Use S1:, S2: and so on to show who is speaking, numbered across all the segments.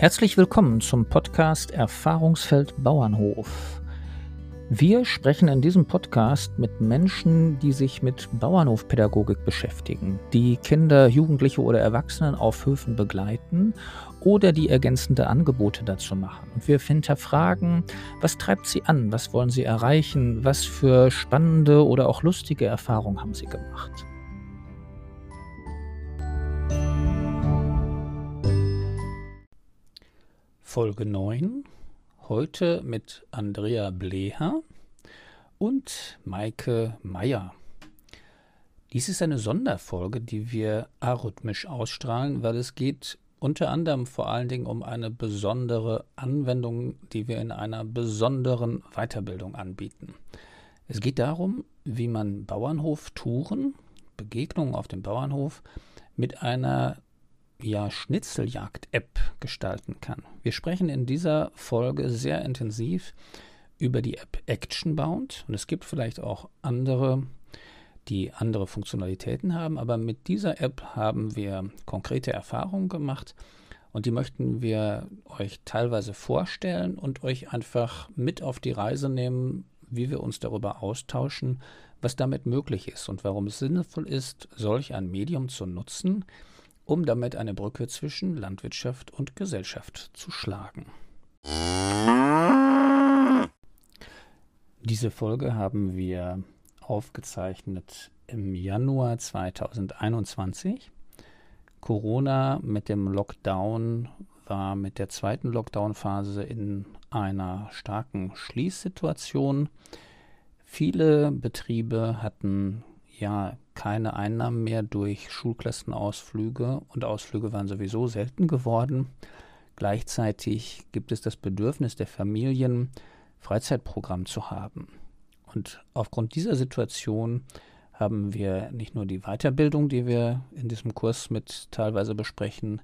S1: Herzlich willkommen zum Podcast Erfahrungsfeld Bauernhof. Wir sprechen in diesem Podcast mit Menschen, die sich mit Bauernhofpädagogik beschäftigen, die Kinder, Jugendliche oder Erwachsenen auf Höfen begleiten oder die ergänzende Angebote dazu machen. Und wir hinterfragen, was treibt sie an, was wollen sie erreichen, was für spannende oder auch lustige Erfahrungen haben sie gemacht. Folge 9. Heute mit Andrea Bleher und Maike Meyer. Dies ist eine Sonderfolge, die wir arrhythmisch ausstrahlen, weil es geht unter anderem vor allen Dingen um eine besondere Anwendung, die wir in einer besonderen Weiterbildung anbieten. Es geht darum, wie man Bauernhoftouren, Begegnungen auf dem Bauernhof mit einer ja, Schnitzeljagd-App gestalten kann. Wir sprechen in dieser Folge sehr intensiv über die App Actionbound. Und es gibt vielleicht auch andere, die andere Funktionalitäten haben, aber mit dieser App haben wir konkrete Erfahrungen gemacht. Und die möchten wir euch teilweise vorstellen und euch einfach mit auf die Reise nehmen, wie wir uns darüber austauschen, was damit möglich ist und warum es sinnvoll ist, solch ein Medium zu nutzen, um damit eine Brücke zwischen Landwirtschaft und Gesellschaft zu schlagen. Diese Folge haben wir aufgezeichnet im Januar 2021. Corona mit dem Lockdown war mit der zweiten Lockdown-Phase in einer starken Schließsituation. Viele Betriebe hatten ja keine Einnahmen mehr durch Schulklassenausflüge und Ausflüge waren sowieso selten geworden. Gleichzeitig gibt es das Bedürfnis der Familien, Freizeitprogramm zu haben. Und aufgrund dieser Situation haben wir nicht nur die Weiterbildung, die wir in diesem Kurs mit teilweise besprechen,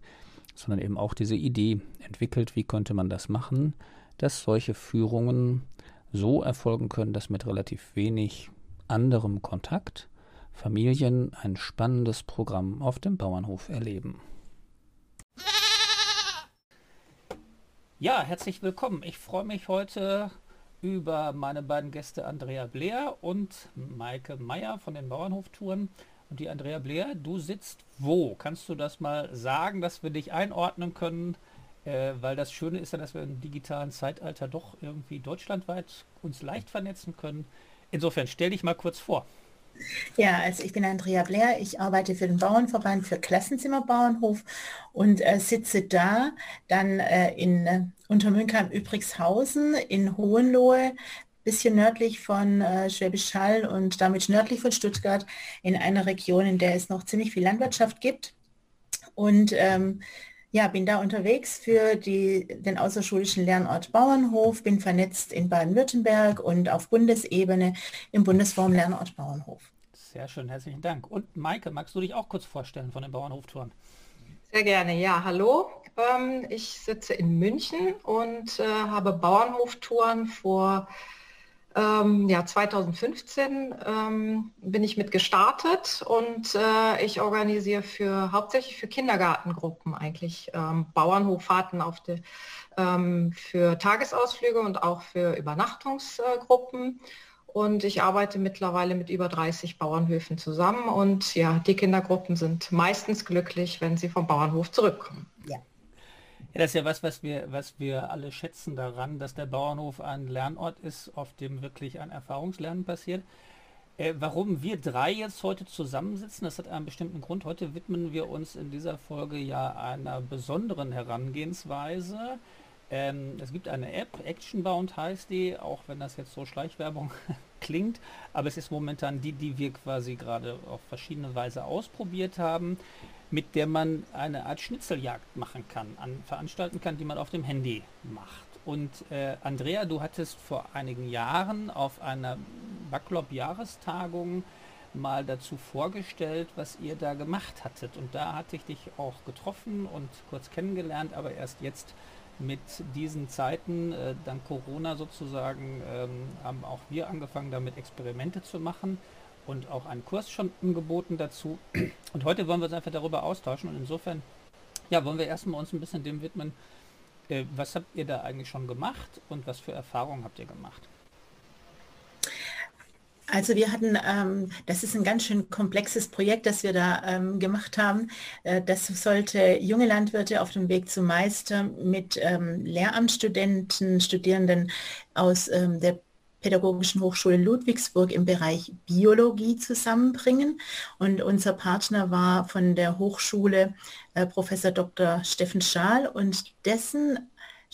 S1: sondern eben auch diese Idee entwickelt, wie könnte man das machen, dass solche Führungen so erfolgen können, dass mit relativ wenig anderem Kontakt Familien ein spannendes Programm auf dem Bauernhof erleben. Ja, herzlich willkommen. Ich freue mich heute über meine beiden Gäste Andrea Bleer und Maike Meyer von den Bauernhoftouren. Und die Andrea Bleer, du sitzt wo? Kannst du das mal sagen, dass wir dich einordnen können? Äh, weil das Schöne ist ja, dass wir im digitalen Zeitalter doch irgendwie deutschlandweit uns leicht vernetzen können. Insofern stell dich mal kurz vor.
S2: Ja, also ich bin Andrea Blair, ich arbeite für den Bauernverband für Klassenzimmerbauernhof und äh, sitze da dann äh, in äh, Untermünkheim-Übrigshausen in Hohenlohe, bisschen nördlich von äh, Schwäbisch Hall und damit nördlich von Stuttgart in einer Region, in der es noch ziemlich viel Landwirtschaft gibt. Und ähm, ja, bin da unterwegs für die, den außerschulischen Lernort Bauernhof, bin vernetzt in Baden-Württemberg und auf Bundesebene im Bundesforum Lernort Bauernhof.
S1: Sehr schön, herzlichen Dank. Und Maike, magst du dich auch kurz vorstellen von den Bauernhoftouren?
S3: Sehr gerne, ja, hallo. Ähm, ich sitze in München und äh, habe Bauernhoftouren vor ähm, ja, 2015 ähm, bin ich mit gestartet und äh, ich organisiere für hauptsächlich für Kindergartengruppen eigentlich ähm, Bauernhoffahrten auf die, ähm, für Tagesausflüge und auch für Übernachtungsgruppen. Und ich arbeite mittlerweile mit über 30 Bauernhöfen zusammen und ja, die Kindergruppen sind meistens glücklich, wenn sie vom Bauernhof zurückkommen.
S1: Ja. Ja, das ist ja was, was wir, was wir alle schätzen daran, dass der Bauernhof ein Lernort ist, auf dem wirklich ein Erfahrungslernen passiert. Äh, warum wir drei jetzt heute zusammensitzen, das hat einen bestimmten Grund. Heute widmen wir uns in dieser Folge ja einer besonderen Herangehensweise. Ähm, es gibt eine App, Actionbound heißt die, auch wenn das jetzt so Schleichwerbung klingt, aber es ist momentan die, die wir quasi gerade auf verschiedene Weise ausprobiert haben mit der man eine Art Schnitzeljagd machen kann, an, veranstalten kann, die man auf dem Handy macht. Und äh, Andrea, du hattest vor einigen Jahren auf einer Backlop-Jahrestagung mal dazu vorgestellt, was ihr da gemacht hattet. Und da hatte ich dich auch getroffen und kurz kennengelernt, aber erst jetzt mit diesen Zeiten, äh, dank Corona sozusagen, ähm, haben auch wir angefangen, damit Experimente zu machen und auch einen Kurs schon angeboten dazu. Und heute wollen wir uns einfach darüber austauschen und insofern, ja, wollen wir erstmal uns ein bisschen dem widmen, Äh, was habt ihr da eigentlich schon gemacht und was für Erfahrungen habt ihr gemacht?
S2: Also wir hatten, ähm, das ist ein ganz schön komplexes Projekt, das wir da ähm, gemacht haben. Äh, das sollte junge Landwirte auf dem Weg zum Meister mit ähm, Lehramtsstudenten, Studierenden aus ähm, der Pädagogischen Hochschule Ludwigsburg im Bereich Biologie zusammenbringen. Und unser Partner war von der Hochschule äh, Professor Dr. Steffen Schaal und dessen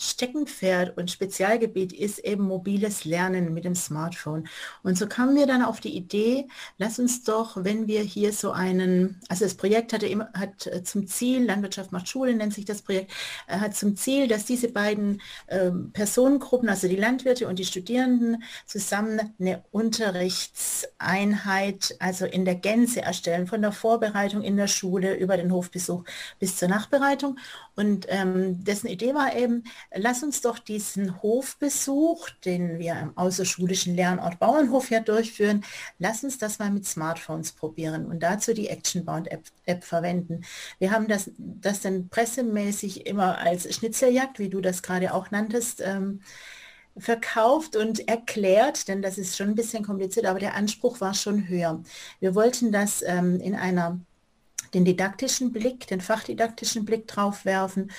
S2: Steckenpferd und Spezialgebiet ist eben mobiles Lernen mit dem Smartphone. Und so kamen wir dann auf die Idee, lass uns doch, wenn wir hier so einen, also das Projekt hatte immer, hat äh, zum Ziel, Landwirtschaft macht Schule nennt sich das Projekt, äh, hat zum Ziel, dass diese beiden äh, Personengruppen, also die Landwirte und die Studierenden, zusammen eine Unterrichtseinheit, also in der Gänze erstellen, von der Vorbereitung in der Schule über den Hofbesuch bis zur Nachbereitung. Und ähm, dessen Idee war eben, lass uns doch diesen Hofbesuch, den wir im außerschulischen Lernort Bauernhof ja durchführen, lass uns das mal mit Smartphones probieren und dazu die Actionbound App, App verwenden. Wir haben das, das dann pressemäßig immer als Schnitzeljagd, wie du das gerade auch nanntest, ähm, verkauft und erklärt, denn das ist schon ein bisschen kompliziert, aber der Anspruch war schon höher. Wir wollten das ähm, in einer den didaktischen Blick, den fachdidaktischen Blick drauf werfen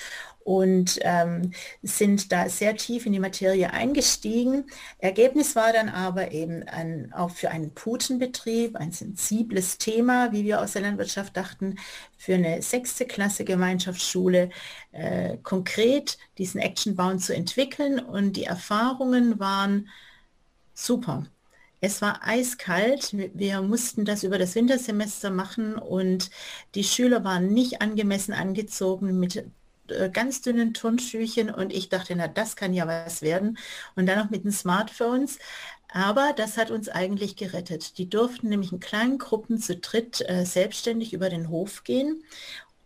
S2: und ähm, sind da sehr tief in die Materie eingestiegen. Ergebnis war dann aber eben ein, auch für einen Putenbetrieb ein sensibles Thema, wie wir aus der Landwirtschaft dachten, für eine sechste Klasse Gemeinschaftsschule äh, konkret diesen Actionbound zu entwickeln. Und die Erfahrungen waren super. Es war eiskalt. Wir mussten das über das Wintersemester machen und die Schüler waren nicht angemessen angezogen mit äh, ganz dünnen Turnschüchen und ich dachte, na, das kann ja was werden. Und dann noch mit den Smartphones. Aber das hat uns eigentlich gerettet. Die durften nämlich in kleinen Gruppen zu dritt äh, selbstständig über den Hof gehen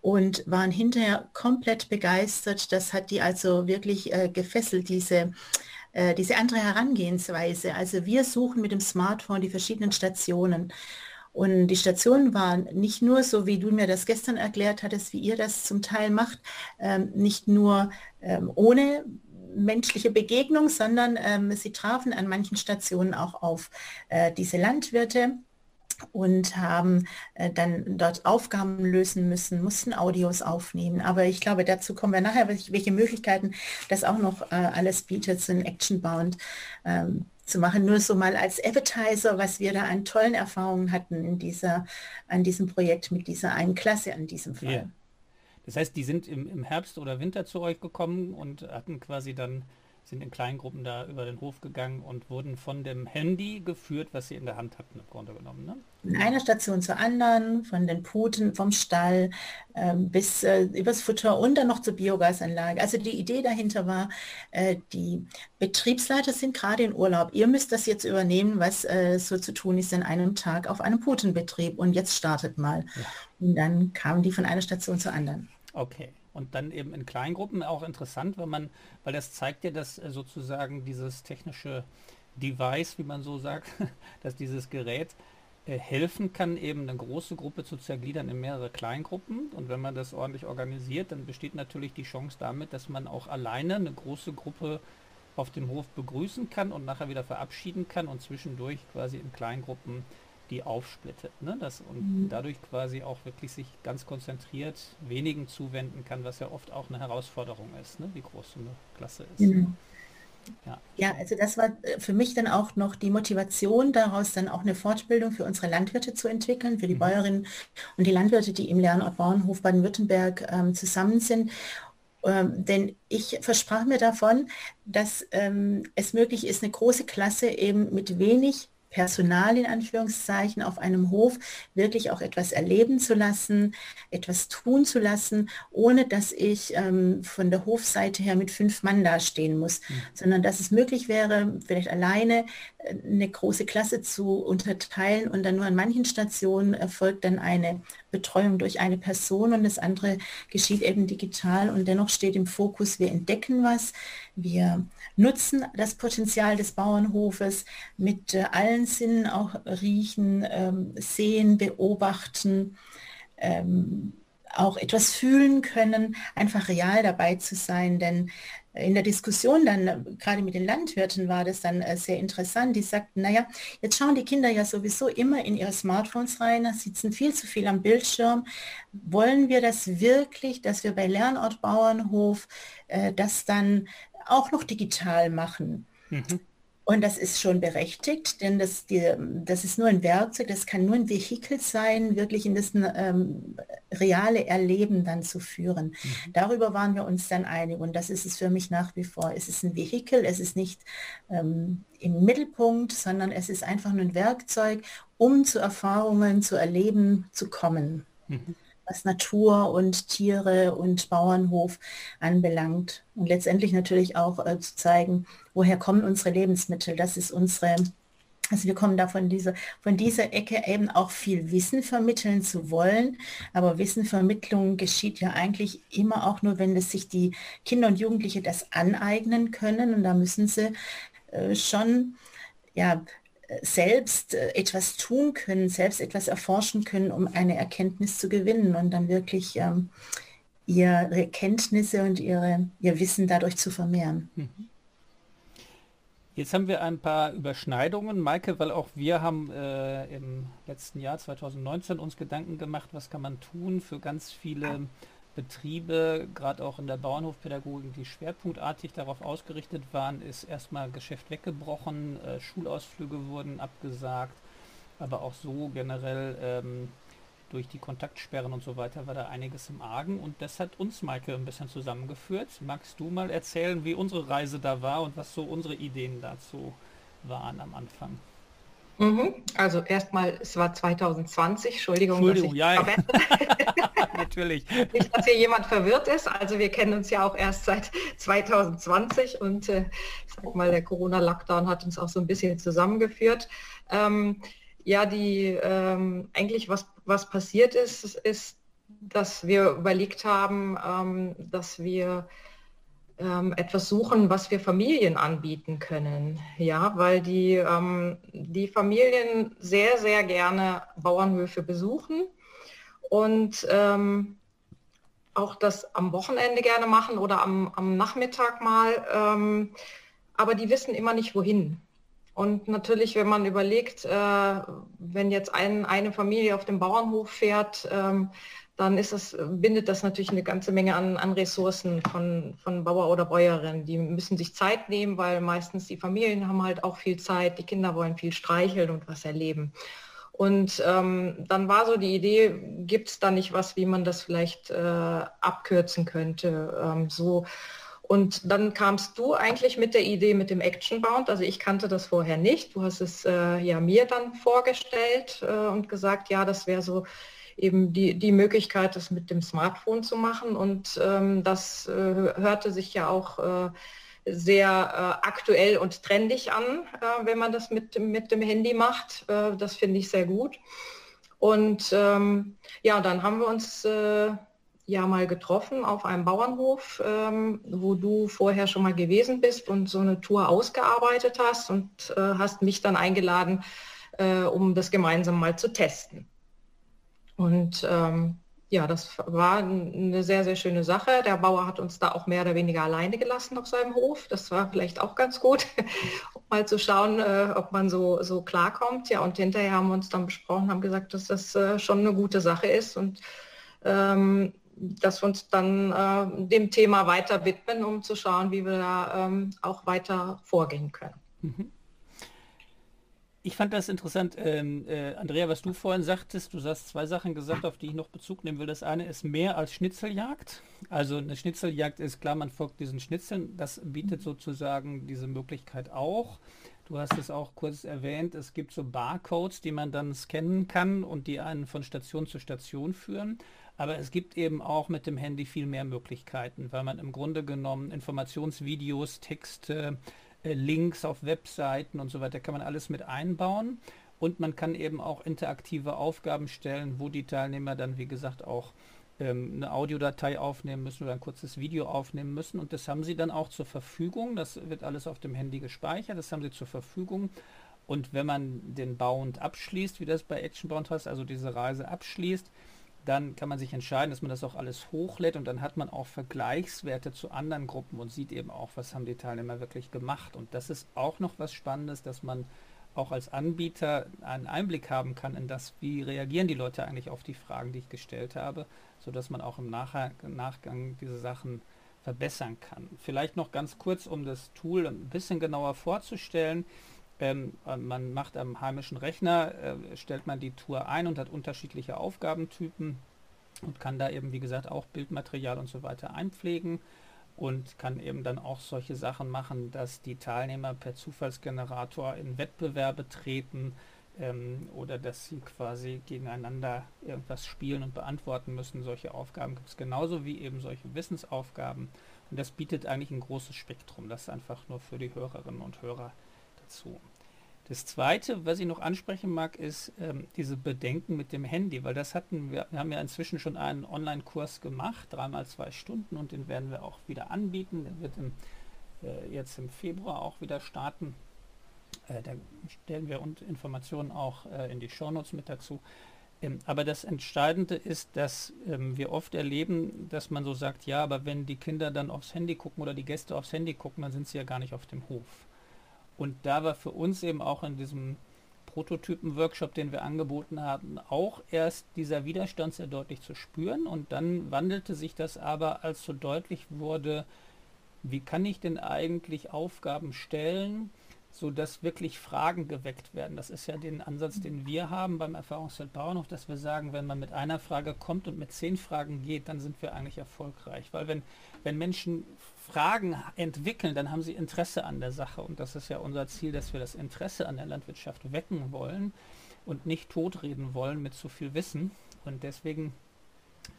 S2: und waren hinterher komplett begeistert. Das hat die also wirklich äh, gefesselt, diese, äh, diese andere Herangehensweise. Also wir suchen mit dem Smartphone die verschiedenen Stationen. Und die Stationen waren nicht nur, so wie du mir das gestern erklärt hattest, wie ihr das zum Teil macht, ähm, nicht nur ähm, ohne menschliche Begegnung, sondern ähm, sie trafen an manchen Stationen auch auf äh, diese Landwirte und haben äh, dann dort Aufgaben lösen müssen, mussten Audios aufnehmen. Aber ich glaube, dazu kommen wir nachher, welche Möglichkeiten das auch noch äh, alles bietet, so ein Actionbound. Ähm, zu machen. Nur so mal als Advertiser, was wir da an tollen Erfahrungen hatten in dieser, an diesem Projekt mit dieser einen Klasse an diesem Fall. Yeah.
S1: Das heißt, die sind im, im Herbst oder Winter zu euch gekommen und hatten quasi dann sind in kleinen Gruppen da über den Hof gegangen und wurden von dem Handy geführt, was sie in der Hand hatten, im Grunde genommen. Ne?
S2: Von einer Station zur anderen, von den Puten vom Stall ähm, bis äh, übers Futter und dann noch zur Biogasanlage. Also die Idee dahinter war, äh, die Betriebsleiter sind gerade in Urlaub. Ihr müsst das jetzt übernehmen, was äh, so zu tun ist in einem Tag auf einem Putenbetrieb. Und jetzt startet mal. Ja. Und dann kamen die von einer Station zur anderen.
S1: Okay und dann eben in Kleingruppen auch interessant, wenn man, weil das zeigt ja, dass äh, sozusagen dieses technische Device, wie man so sagt, dass dieses Gerät äh, helfen kann, eben eine große Gruppe zu zergliedern in mehrere Kleingruppen. Und wenn man das ordentlich organisiert, dann besteht natürlich die Chance damit, dass man auch alleine eine große Gruppe auf dem Hof begrüßen kann und nachher wieder verabschieden kann und zwischendurch quasi in Kleingruppen die aufsplittet. Ne? Das, und mhm. dadurch quasi auch wirklich sich ganz konzentriert wenigen zuwenden kann, was ja oft auch eine Herausforderung ist, ne? wie groß so eine Klasse ist. Mhm.
S2: Ja. ja, also das war äh, für mich dann auch noch die Motivation, daraus dann auch eine Fortbildung für unsere Landwirte zu entwickeln, für die mhm. Bäuerinnen und die Landwirte, die im Lernort Bauernhof Baden-Württemberg ähm, zusammen sind. Ähm, denn ich versprach mir davon, dass ähm, es möglich ist, eine große Klasse eben mit wenig Personal in Anführungszeichen auf einem Hof wirklich auch etwas erleben zu lassen, etwas tun zu lassen, ohne dass ich ähm, von der Hofseite her mit fünf Mann dastehen muss, mhm. sondern dass es möglich wäre, vielleicht alleine eine große Klasse zu unterteilen und dann nur an manchen Stationen erfolgt dann eine Betreuung durch eine Person und das andere geschieht eben digital und dennoch steht im Fokus, wir entdecken was, wir nutzen das Potenzial des Bauernhofes mit äh, allen Sinnen, auch riechen, ähm, sehen, beobachten, ähm, auch etwas fühlen können, einfach real dabei zu sein. Denn in der Diskussion dann, gerade mit den Landwirten war das dann äh, sehr interessant. Die sagten, naja, jetzt schauen die Kinder ja sowieso immer in ihre Smartphones rein, sitzen viel zu viel am Bildschirm. Wollen wir das wirklich, dass wir bei Lernort Bauernhof äh, das dann auch noch digital machen? Mhm. Und das ist schon berechtigt, denn das, die, das ist nur ein Werkzeug, das kann nur ein Vehikel sein, wirklich in das ähm, reale Erleben dann zu führen. Mhm. Darüber waren wir uns dann einig und das ist es für mich nach wie vor. Es ist ein Vehikel, es ist nicht ähm, im Mittelpunkt, sondern es ist einfach nur ein Werkzeug, um zu Erfahrungen, zu erleben, zu kommen. Mhm was Natur und Tiere und Bauernhof anbelangt. Und letztendlich natürlich auch äh, zu zeigen, woher kommen unsere Lebensmittel. Das ist unsere, also wir kommen da von dieser, von dieser Ecke eben auch viel Wissen vermitteln zu wollen. Aber Wissenvermittlung geschieht ja eigentlich immer auch nur, wenn es sich die Kinder und Jugendliche das aneignen können. Und da müssen sie äh, schon ja, selbst äh, etwas tun können, selbst etwas erforschen können, um eine Erkenntnis zu gewinnen und dann wirklich ähm, ihre Kenntnisse und ihre, ihr Wissen dadurch zu vermehren. Mhm.
S1: Jetzt haben wir ein paar Überschneidungen, Maike, weil auch wir haben äh, im letzten Jahr 2019 uns Gedanken gemacht, was kann man tun für ganz viele Betriebe, gerade auch in der Bauernhofpädagogik, die schwerpunktartig darauf ausgerichtet waren, ist erstmal Geschäft weggebrochen, äh, Schulausflüge wurden abgesagt, aber auch so generell ähm, durch die Kontaktsperren und so weiter war da einiges im Argen und das hat uns, Maike, ein bisschen zusammengeführt. Magst du mal erzählen, wie unsere Reise da war und was so unsere Ideen dazu waren am Anfang?
S3: Mhm. Also erstmal, es war 2020, Entschuldigung,
S1: Entschuldigung ja, ja. natürlich.
S3: Nicht, dass hier jemand verwirrt ist. Also wir kennen uns ja auch erst seit 2020 und äh, ich sag mal, der Corona-Lockdown hat uns auch so ein bisschen zusammengeführt. Ähm, ja, die ähm, eigentlich was, was passiert ist, ist, dass wir überlegt haben, ähm, dass wir ähm, etwas suchen, was wir Familien anbieten können. Ja, weil die, ähm, die Familien sehr, sehr gerne Bauernhöfe besuchen und ähm, auch das am Wochenende gerne machen oder am, am Nachmittag mal. Ähm, aber die wissen immer nicht, wohin. Und natürlich, wenn man überlegt, äh, wenn jetzt ein, eine Familie auf dem Bauernhof fährt, ähm, dann ist das, bindet das natürlich eine ganze Menge an, an Ressourcen von, von Bauer oder Bäuerin. Die müssen sich Zeit nehmen, weil meistens die Familien haben halt auch viel Zeit, die Kinder wollen viel streicheln und was erleben. Und ähm, dann war so die Idee, gibt es da nicht was, wie man das vielleicht äh, abkürzen könnte? Ähm, so. Und dann kamst du eigentlich mit der Idee mit dem Action Bound. Also ich kannte das vorher nicht. Du hast es äh, ja mir dann vorgestellt äh, und gesagt, ja, das wäre so eben die, die Möglichkeit, das mit dem Smartphone zu machen. Und ähm, das äh, hörte sich ja auch äh, sehr äh, aktuell und trendig an, äh, wenn man das mit, mit dem Handy macht. Äh, das finde ich sehr gut. Und ähm, ja, dann haben wir uns äh, ja mal getroffen auf einem Bauernhof, ähm, wo du vorher schon mal gewesen bist und so eine Tour ausgearbeitet hast und hast mich dann eingeladen, um das gemeinsam mal zu testen. Und ähm, ja, das war eine sehr, sehr schöne Sache. Der Bauer hat uns da auch mehr oder weniger alleine gelassen auf seinem Hof. Das war vielleicht auch ganz gut, um mal zu schauen, äh, ob man so, so klarkommt. Ja, und hinterher haben wir uns dann besprochen, haben gesagt, dass das äh, schon eine gute Sache ist und ähm, dass wir uns dann äh, dem Thema weiter widmen, um zu schauen, wie wir da ähm, auch weiter vorgehen können. Mhm.
S1: Ich fand das interessant, ähm, äh, Andrea, was du vorhin sagtest. Du hast zwei Sachen gesagt, auf die ich noch Bezug nehmen will. Das eine ist mehr als Schnitzeljagd. Also eine Schnitzeljagd ist klar, man folgt diesen Schnitzeln. Das bietet sozusagen diese Möglichkeit auch. Du hast es auch kurz erwähnt, es gibt so Barcodes, die man dann scannen kann und die einen von Station zu Station führen. Aber es gibt eben auch mit dem Handy viel mehr Möglichkeiten, weil man im Grunde genommen Informationsvideos, Texte, äh, Links auf Webseiten und so weiter kann man alles mit einbauen. Und man kann eben auch interaktive Aufgaben stellen, wo die Teilnehmer dann, wie gesagt, auch ähm, eine Audiodatei aufnehmen müssen oder ein kurzes Video aufnehmen müssen. Und das haben sie dann auch zur Verfügung. Das wird alles auf dem Handy gespeichert. Das haben sie zur Verfügung. Und wenn man den Bound abschließt, wie das bei Action Bound heißt, also diese Reise abschließt, dann kann man sich entscheiden, dass man das auch alles hochlädt und dann hat man auch Vergleichswerte zu anderen Gruppen und sieht eben auch, was haben die Teilnehmer wirklich gemacht. Und das ist auch noch was Spannendes, dass man auch als Anbieter einen Einblick haben kann in das, wie reagieren die Leute eigentlich auf die Fragen, die ich gestellt habe, sodass man auch im Nachgang diese Sachen verbessern kann. Vielleicht noch ganz kurz, um das Tool ein bisschen genauer vorzustellen. Ähm, äh, man macht am heimischen Rechner, äh, stellt man die Tour ein und hat unterschiedliche Aufgabentypen und kann da eben, wie gesagt, auch Bildmaterial und so weiter einpflegen und kann eben dann auch solche Sachen machen, dass die Teilnehmer per Zufallsgenerator in Wettbewerbe treten ähm, oder dass sie quasi gegeneinander irgendwas spielen und beantworten müssen. Solche Aufgaben gibt es genauso wie eben solche Wissensaufgaben. Und das bietet eigentlich ein großes Spektrum. Das einfach nur für die Hörerinnen und Hörer dazu. Das Zweite, was ich noch ansprechen mag, ist ähm, diese Bedenken mit dem Handy, weil das hatten wir, wir haben ja inzwischen schon einen Online-Kurs gemacht, dreimal zwei Stunden und den werden wir auch wieder anbieten. Der wird im, äh, jetzt im Februar auch wieder starten. Äh, da stellen wir und Informationen auch äh, in die Shownotes mit dazu. Ähm, aber das Entscheidende ist, dass ähm, wir oft erleben, dass man so sagt, ja, aber wenn die Kinder dann aufs Handy gucken oder die Gäste aufs Handy gucken, dann sind sie ja gar nicht auf dem Hof. Und da war für uns eben auch in diesem Prototypen-Workshop, den wir angeboten haben, auch erst dieser Widerstand sehr deutlich zu spüren. Und dann wandelte sich das aber, als so deutlich wurde, wie kann ich denn eigentlich Aufgaben stellen, so dass wirklich Fragen geweckt werden. Das ist ja den Ansatz, den wir haben beim Erfahrungsfeld Bauernhof, dass wir sagen, wenn man mit einer Frage kommt und mit zehn Fragen geht, dann sind wir eigentlich erfolgreich. Weil wenn, wenn Menschen Fragen entwickeln, dann haben sie Interesse an der Sache. Und das ist ja unser Ziel, dass wir das Interesse an der Landwirtschaft wecken wollen und nicht totreden wollen mit zu viel Wissen. Und deswegen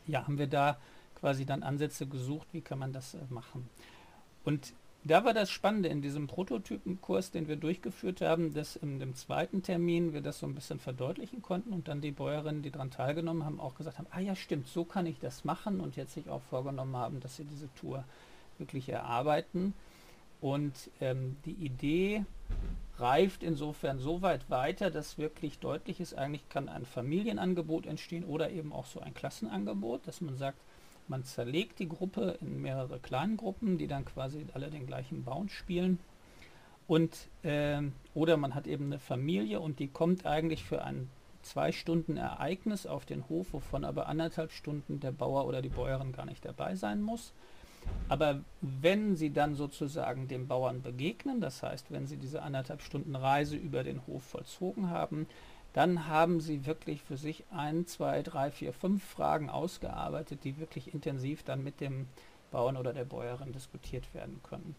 S1: ja, haben wir da quasi dann Ansätze gesucht, wie kann man das äh, machen. Und da war das Spannende in diesem Prototypenkurs, den wir durchgeführt haben, dass in dem zweiten Termin wir das so ein bisschen verdeutlichen konnten und dann die Bäuerinnen, die daran teilgenommen haben, auch gesagt haben, ah ja stimmt, so kann ich das machen und jetzt sich auch vorgenommen haben, dass sie diese Tour wirklich erarbeiten. Und ähm, die Idee reift insofern so weit weiter, dass wirklich deutlich ist, eigentlich kann ein Familienangebot entstehen oder eben auch so ein Klassenangebot, dass man sagt, man zerlegt die Gruppe in mehrere kleine Gruppen, die dann quasi alle den gleichen Bound spielen. Und äh, oder man hat eben eine Familie und die kommt eigentlich für ein zwei Stunden Ereignis auf den Hof, wovon aber anderthalb Stunden der Bauer oder die Bäuerin gar nicht dabei sein muss. Aber wenn Sie dann sozusagen dem Bauern begegnen, das heißt, wenn Sie diese anderthalb Stunden Reise über den Hof vollzogen haben, dann haben Sie wirklich für sich ein, zwei, drei, vier, fünf Fragen ausgearbeitet, die wirklich intensiv dann mit dem Bauern oder der Bäuerin diskutiert werden können.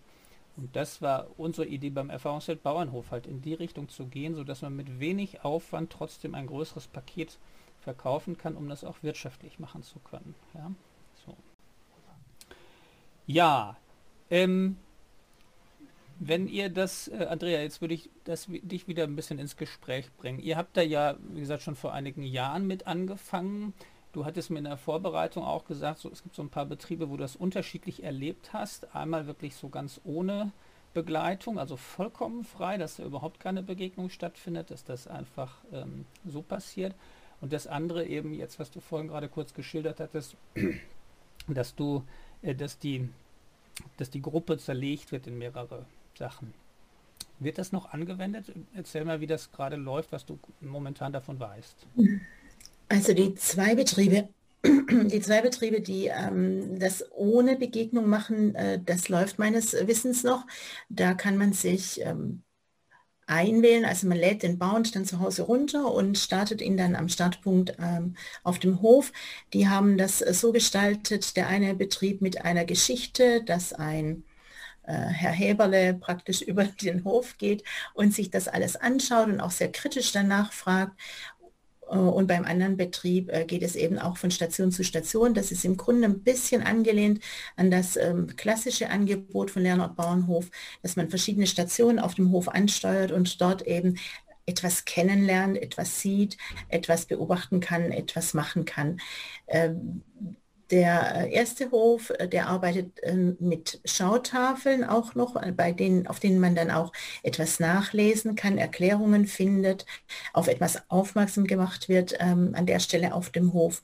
S1: Und das war unsere Idee beim Erfahrungsfeld Bauernhof, halt in die Richtung zu gehen, sodass man mit wenig Aufwand trotzdem ein größeres Paket verkaufen kann, um das auch wirtschaftlich machen zu können. Ja. Ja, ähm, wenn ihr das, äh, Andrea, jetzt würde ich das, dich wieder ein bisschen ins Gespräch bringen. Ihr habt da ja, wie gesagt, schon vor einigen Jahren mit angefangen. Du hattest mir in der Vorbereitung auch gesagt, so, es gibt so ein paar Betriebe, wo du das unterschiedlich erlebt hast. Einmal wirklich so ganz ohne Begleitung, also vollkommen frei, dass da überhaupt keine Begegnung stattfindet, dass das einfach ähm, so passiert. Und das andere eben jetzt, was du vorhin gerade kurz geschildert hattest, dass du äh, dass, die, dass die Gruppe zerlegt wird in mehrere Sachen. Wird das noch angewendet? Erzähl mal, wie das gerade läuft, was du momentan davon weißt.
S2: Also die zwei Betriebe, die zwei Betriebe, die ähm, das ohne Begegnung machen, äh, das läuft meines Wissens noch. Da kann man sich ähm, einwählen. Also man lädt den Bound dann zu Hause runter und startet ihn dann am Startpunkt ähm, auf dem Hof. Die haben das so gestaltet, der eine Betrieb mit einer Geschichte, dass ein äh, Herr Heberle praktisch über den Hof geht und sich das alles anschaut und auch sehr kritisch danach fragt äh, und beim anderen Betrieb äh, geht es eben auch von Station zu Station. Das ist im Grunde ein bisschen angelehnt an das ähm, klassische Angebot von Lernort Bauernhof, dass man verschiedene Stationen auf dem Hof ansteuert und dort eben etwas kennenlernt, etwas sieht, etwas beobachten kann, etwas machen kann. Ähm, der äh, erste Hof, äh, der arbeitet ähm, mit Schautafeln auch noch, äh, bei denen, auf denen man dann auch etwas nachlesen kann, Erklärungen findet, auf etwas aufmerksam gemacht wird ähm, an der Stelle auf dem Hof.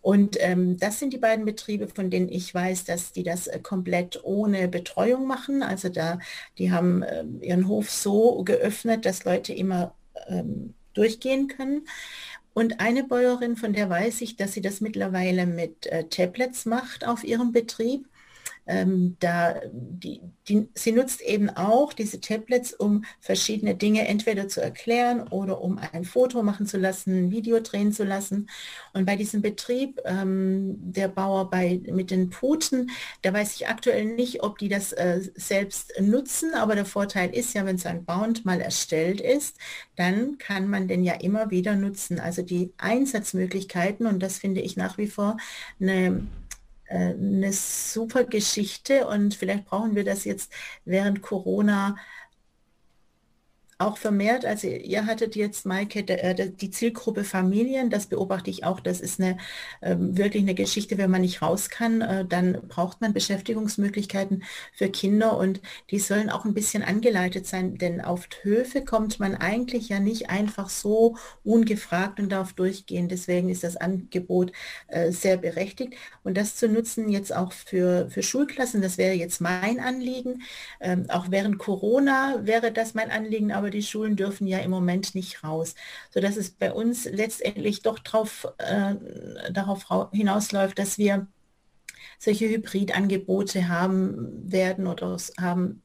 S2: Und ähm, das sind die beiden Betriebe, von denen ich weiß, dass die das komplett ohne Betreuung machen. Also da, die haben äh, ihren Hof so geöffnet, dass Leute immer ähm, durchgehen können. Und eine Bäuerin, von der weiß ich, dass sie das mittlerweile mit äh, Tablets macht auf ihrem Betrieb ähm, da, die, die, sie nutzt eben auch diese Tablets, um verschiedene Dinge entweder zu erklären oder um ein Foto machen zu lassen, ein Video drehen zu lassen. Und bei diesem Betrieb, ähm, der Bauer bei, mit den Puten, da weiß ich aktuell nicht, ob die das äh, selbst nutzen, aber der Vorteil ist ja, wenn so ein Bound mal erstellt ist, dann kann man den ja immer wieder nutzen. Also die Einsatzmöglichkeiten, und das finde ich nach wie vor eine eine super Geschichte und vielleicht brauchen wir das jetzt während Corona auch vermehrt, also ihr hattet jetzt, Maike, äh, die Zielgruppe Familien, das beobachte ich auch, das ist eine ähm, wirklich eine Geschichte, wenn man nicht raus kann, äh, dann braucht man Beschäftigungsmöglichkeiten für Kinder und die sollen auch ein bisschen angeleitet sein, denn auf Höfe kommt man eigentlich ja nicht einfach so ungefragt und darf durchgehen. Deswegen ist das Angebot äh, sehr berechtigt und das zu nutzen jetzt auch für, für Schulklassen, das wäre jetzt mein Anliegen. Ähm, auch während Corona wäre das mein Anliegen, aber die Schulen dürfen ja im Moment nicht raus, sodass es bei uns letztendlich doch drauf, äh, darauf hinausläuft, dass wir solche Hybridangebote haben werden oder haben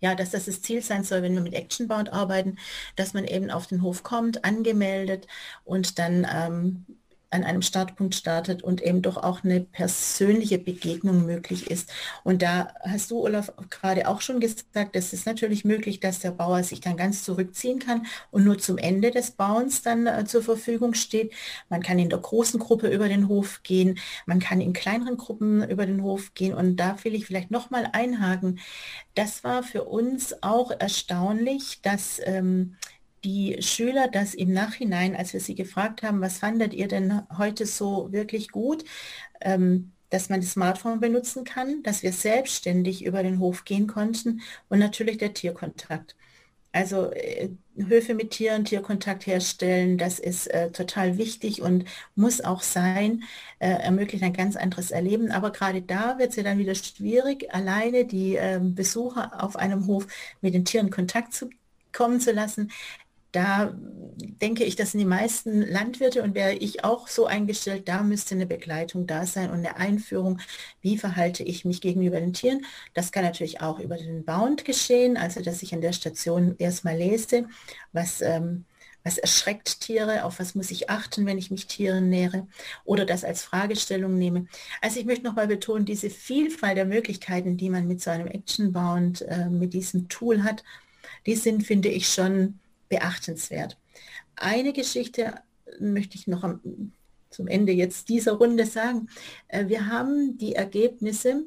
S2: ja, dass das das Ziel sein soll, wenn wir mit Actionbound arbeiten, dass man eben auf den Hof kommt, angemeldet und dann ähm, an einem Startpunkt startet und eben doch auch eine persönliche Begegnung möglich ist. Und da hast du, Olaf, gerade auch schon gesagt, es ist natürlich möglich, dass der Bauer sich dann ganz zurückziehen kann und nur zum Ende des Bauens dann äh, zur Verfügung steht. Man kann in der großen Gruppe über den Hof gehen, man kann in kleineren Gruppen über den Hof gehen und da will ich vielleicht nochmal einhaken. Das war für uns auch erstaunlich, dass ähm, die Schüler das im Nachhinein, als wir sie gefragt haben, was fandet ihr denn heute so wirklich gut, ähm, dass man das Smartphone benutzen kann, dass wir selbstständig über den Hof gehen konnten und natürlich der Tierkontakt. Also äh, Höfe mit Tieren, Tierkontakt herstellen, das ist äh, total wichtig und muss auch sein, äh, ermöglicht ein ganz anderes Erleben. Aber gerade da wird es ja dann wieder schwierig, alleine die ähm, Besucher auf einem Hof mit den Tieren Kontakt zu kommen zu lassen da denke ich, das sind die meisten Landwirte und wäre ich auch so eingestellt, da müsste eine Begleitung da sein und eine Einführung, wie verhalte ich mich gegenüber den Tieren. Das kann natürlich auch über den Bound geschehen, also dass ich an der Station erstmal lese, was, ähm, was erschreckt Tiere, auf was muss ich achten, wenn ich mich Tieren nähere oder das als Fragestellung nehme. Also ich möchte nochmal betonen, diese Vielfalt der Möglichkeiten, die man mit so einem Action Bound, äh, mit diesem Tool hat, die sind, finde ich, schon beachtenswert. Eine Geschichte möchte ich noch am, zum Ende jetzt dieser Runde sagen. Äh, wir haben die Ergebnisse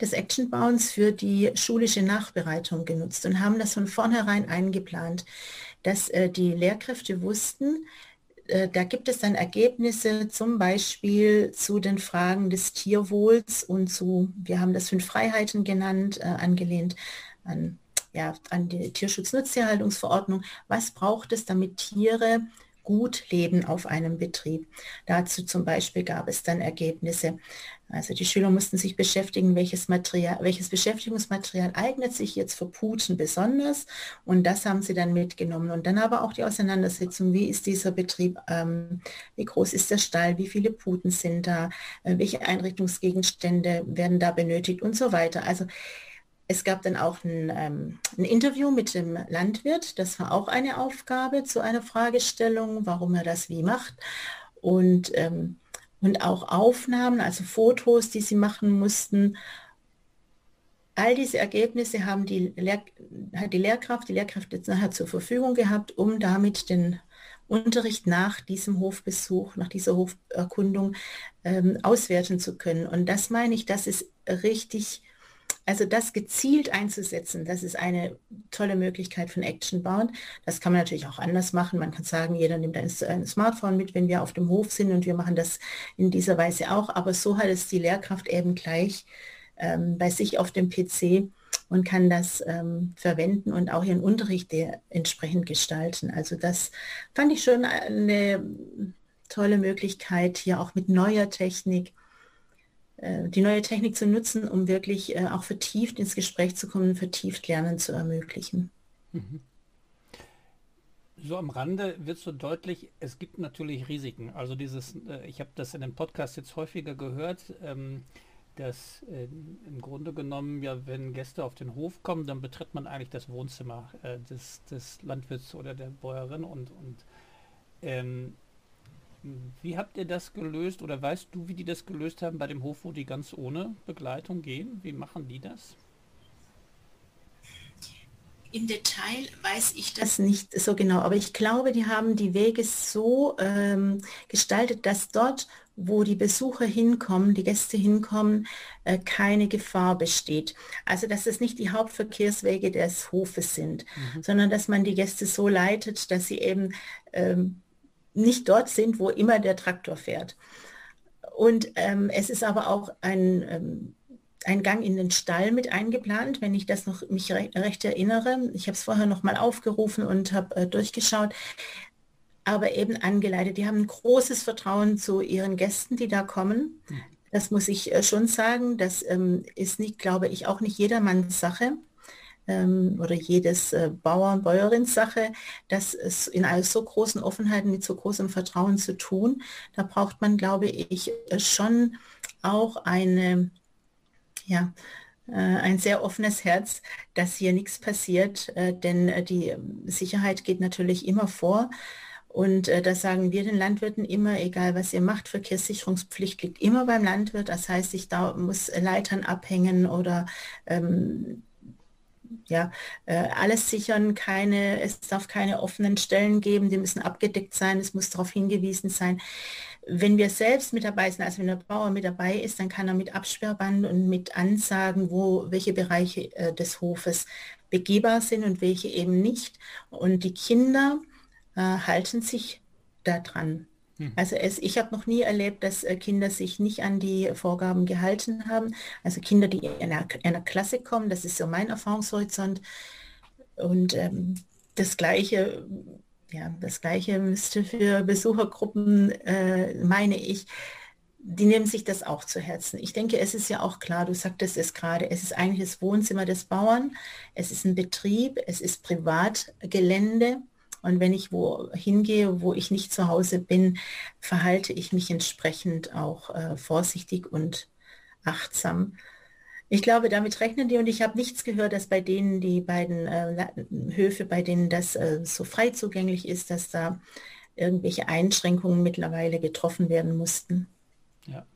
S2: des Action Bounds für die schulische Nachbereitung genutzt und haben das von vornherein eingeplant, dass äh, die Lehrkräfte wussten, äh, da gibt es dann Ergebnisse zum Beispiel zu den Fragen des Tierwohls und zu, wir haben das fünf Freiheiten genannt, angelehnt an ja, an die Tierschutznutztierhaltungsverordnung. Was braucht es, damit Tiere gut leben auf einem Betrieb? Dazu zum Beispiel gab es dann Ergebnisse. Also die Schüler mussten sich beschäftigen, welches Material, welches Beschäftigungsmaterial eignet sich jetzt für Puten besonders. Und das haben sie dann mitgenommen. Und dann aber auch die Auseinandersetzung, wie ist dieser Betrieb, ähm, wie groß ist der Stall, wie viele Puten sind da, äh, welche Einrichtungsgegenstände werden da benötigt und so weiter. Also es gab dann auch ein, ähm, ein, Interview mit dem Landwirt. Das war auch eine Aufgabe zu einer Fragestellung, warum er das wie macht. Und, ähm, und auch Aufnahmen, also Fotos, die sie machen mussten. All diese Ergebnisse haben die, Lehr hat die Lehrkraft, die Lehrkräfte nachher zur Verfügung gehabt, um damit den Unterricht nach diesem Hofbesuch, nach dieser Hoferkundung ähm, auswerten zu können. Und das meine ich, das ist richtig also das gezielt einzusetzen, das ist eine tolle Möglichkeit von Action Bound. Das kann man natürlich auch anders machen. Man kann sagen, jeder nimmt ein, ein Smartphone mit, wenn wir auf dem Hof sind und wir machen das in dieser Weise auch. Aber so hat es die Lehrkraft eben gleich ähm, bei sich auf dem PC und kann das ähm, verwenden und auch ihren Unterricht entsprechend gestalten. Also das fand ich schon eine tolle Möglichkeit, hier auch mit neuer Technik, äh, die neue Technik zu nutzen, um wirklich äh, auch vertieft ins Gespräch zu kommen, vertieft Lernen zu ermöglichen. Mhm.
S1: So am Rande wird so deutlich, es gibt natürlich Risiken. Also dieses, äh, ich habe das in dem Podcast jetzt häufiger gehört, ähm, dass äh, im Grunde genommen, ja, wenn Gäste auf den Hof kommen, dann betritt man eigentlich das Wohnzimmer äh, des, des Landwirts oder der Bäuerin und, und ähm, wie habt ihr das gelöst oder weißt du, wie die das gelöst haben bei dem Hof, wo die ganz ohne Begleitung gehen? Wie machen die das?
S2: Im Detail weiß ich das nicht so genau, aber ich glaube, die haben die Wege so ähm, gestaltet, dass dort, wo die Besucher hinkommen, die Gäste hinkommen, äh, keine Gefahr besteht. Also dass es nicht die Hauptverkehrswege des Hofes sind, mhm. sondern dass man die Gäste so leitet, dass sie eben ähm, nicht dort sind, wo immer der Traktor fährt. Und ähm, es ist aber auch ein ähm, ein Gang in den Stall mit eingeplant, wenn ich das noch mich recht, recht erinnere. Ich habe es vorher noch mal aufgerufen und habe äh, durchgeschaut, aber eben angeleitet. Die haben ein großes Vertrauen zu ihren Gästen, die da kommen. Hm. Das muss ich äh, schon sagen. Das ähm, ist nicht, glaube ich, auch nicht jedermanns Sache ähm, oder jedes äh, Bauern, Bäuerins Sache, das ist in einer so großen Offenheit mit so großem Vertrauen zu tun. Da braucht man, glaube ich, schon auch eine ja, äh, ein sehr offenes Herz, dass hier nichts passiert, äh, denn äh, die Sicherheit geht natürlich immer vor. Und das sagen wir den Landwirten immer, egal was ihr macht, Verkehrssicherungspflicht liegt immer beim Landwirt. Das heißt, ich da muss Leitern abhängen oder ähm, ja, äh, alles sichern, keine, es darf keine offenen Stellen geben, die müssen abgedeckt sein, es muss darauf hingewiesen sein wenn wir selbst mit dabei sind, also wenn der Bauer mit dabei ist, dann kann er mit Absperrband und mit Ansagen, wo welche Bereiche äh, des Hofes begehbar sind und welche eben nicht. Und die Kinder äh, halten sich daran. Hm. Also es, ich habe noch nie erlebt, dass äh, Kinder sich nicht an die Vorgaben gehalten haben. Also Kinder, die in einer, einer Klasse kommen, das ist so mein Erfahrungshorizont. Und ähm, das Gleiche ja, das gleiche müsste für Besuchergruppen, äh, meine ich, die nehmen sich das auch zu Herzen. Ich denke, es ist ja auch klar, du sagtest es gerade, es ist eigentlich das Wohnzimmer des Bauern, es ist ein Betrieb, es ist Privatgelände. Und wenn ich wo hingehe, wo ich nicht zu Hause bin, verhalte ich mich entsprechend auch äh, vorsichtig und achtsam. Ich glaube, damit rechnen die und ich habe nichts gehört, dass bei denen die beiden äh, Höfe, bei denen das äh, so frei zugänglich ist, dass da irgendwelche Einschränkungen mittlerweile getroffen werden mussten.
S1: Ja.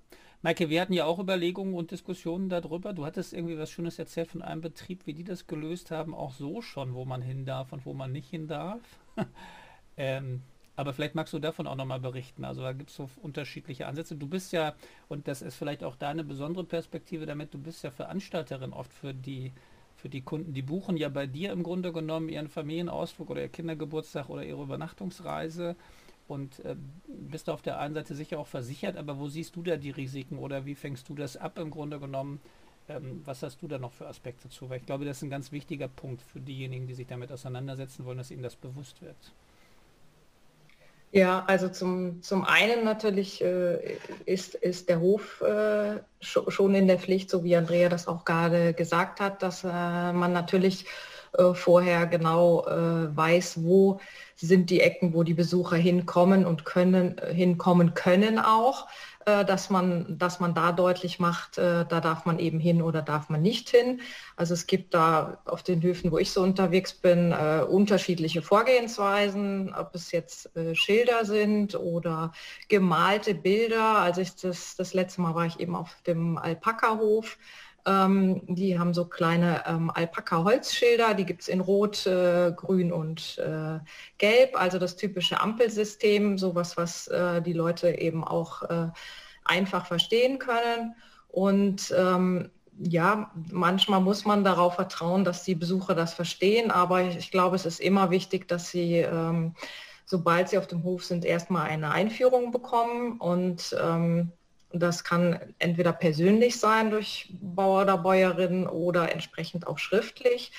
S1: Maike, wir hatten ja auch Überlegungen und Diskussionen darüber. Du hattest irgendwie was Schönes erzählt von einem Betrieb, wie die das gelöst haben, auch so schon, wo man hin darf und wo man nicht hin darf. ähm, aber vielleicht magst du davon auch nochmal berichten. Also da gibt es so unterschiedliche Ansätze. Du bist ja, und das ist vielleicht auch deine besondere Perspektive damit, du bist ja Veranstalterin oft für die, für die Kunden. Die buchen ja bei dir im Grunde genommen ihren Familienausflug oder ihr Kindergeburtstag oder ihre Übernachtungsreise und äh, bist auf der einen Seite sicher auch versichert, aber wo siehst du da die Risiken oder wie fängst du das ab im Grunde genommen? Ähm, was hast du da noch für Aspekte zu? Weil ich glaube, das ist ein ganz wichtiger Punkt für diejenigen, die sich damit auseinandersetzen wollen, dass ihnen das bewusst wird.
S3: Ja, also zum, zum einen natürlich äh, ist, ist der Hof äh, schon in der Pflicht, so wie Andrea das auch gerade gesagt hat, dass äh, man natürlich äh, vorher genau äh, weiß, wo sind die Ecken, wo die Besucher hinkommen und können, hinkommen können auch. Äh, dass man, dass man da deutlich macht, äh, da darf man eben hin oder darf man nicht hin. Also es gibt da auf den Höfen, wo ich so unterwegs bin, äh, unterschiedliche Vorgehensweisen, ob es jetzt Schilder sind oder gemalte Bilder. Also ich das, das letzte Mal war ich eben auf dem Alpaka-Hof. Ähm, die haben so kleine ähm, Alpaka-Holzschilder, die gibt es in Rot, äh, Grün und äh, Gelb, also das typische Ampelsystem, sowas, was äh, die Leute eben auch äh, einfach verstehen können. Und ähm, ja, manchmal muss man darauf vertrauen, dass die Besucher das verstehen, aber ich, ich glaube, es ist immer wichtig, dass sie, ähm, sobald sie auf dem Hof sind, erstmal eine Einführung bekommen und ähm, das kann entweder persönlich sein durch Bauer oder Bäuerin oder entsprechend auch schriftlich.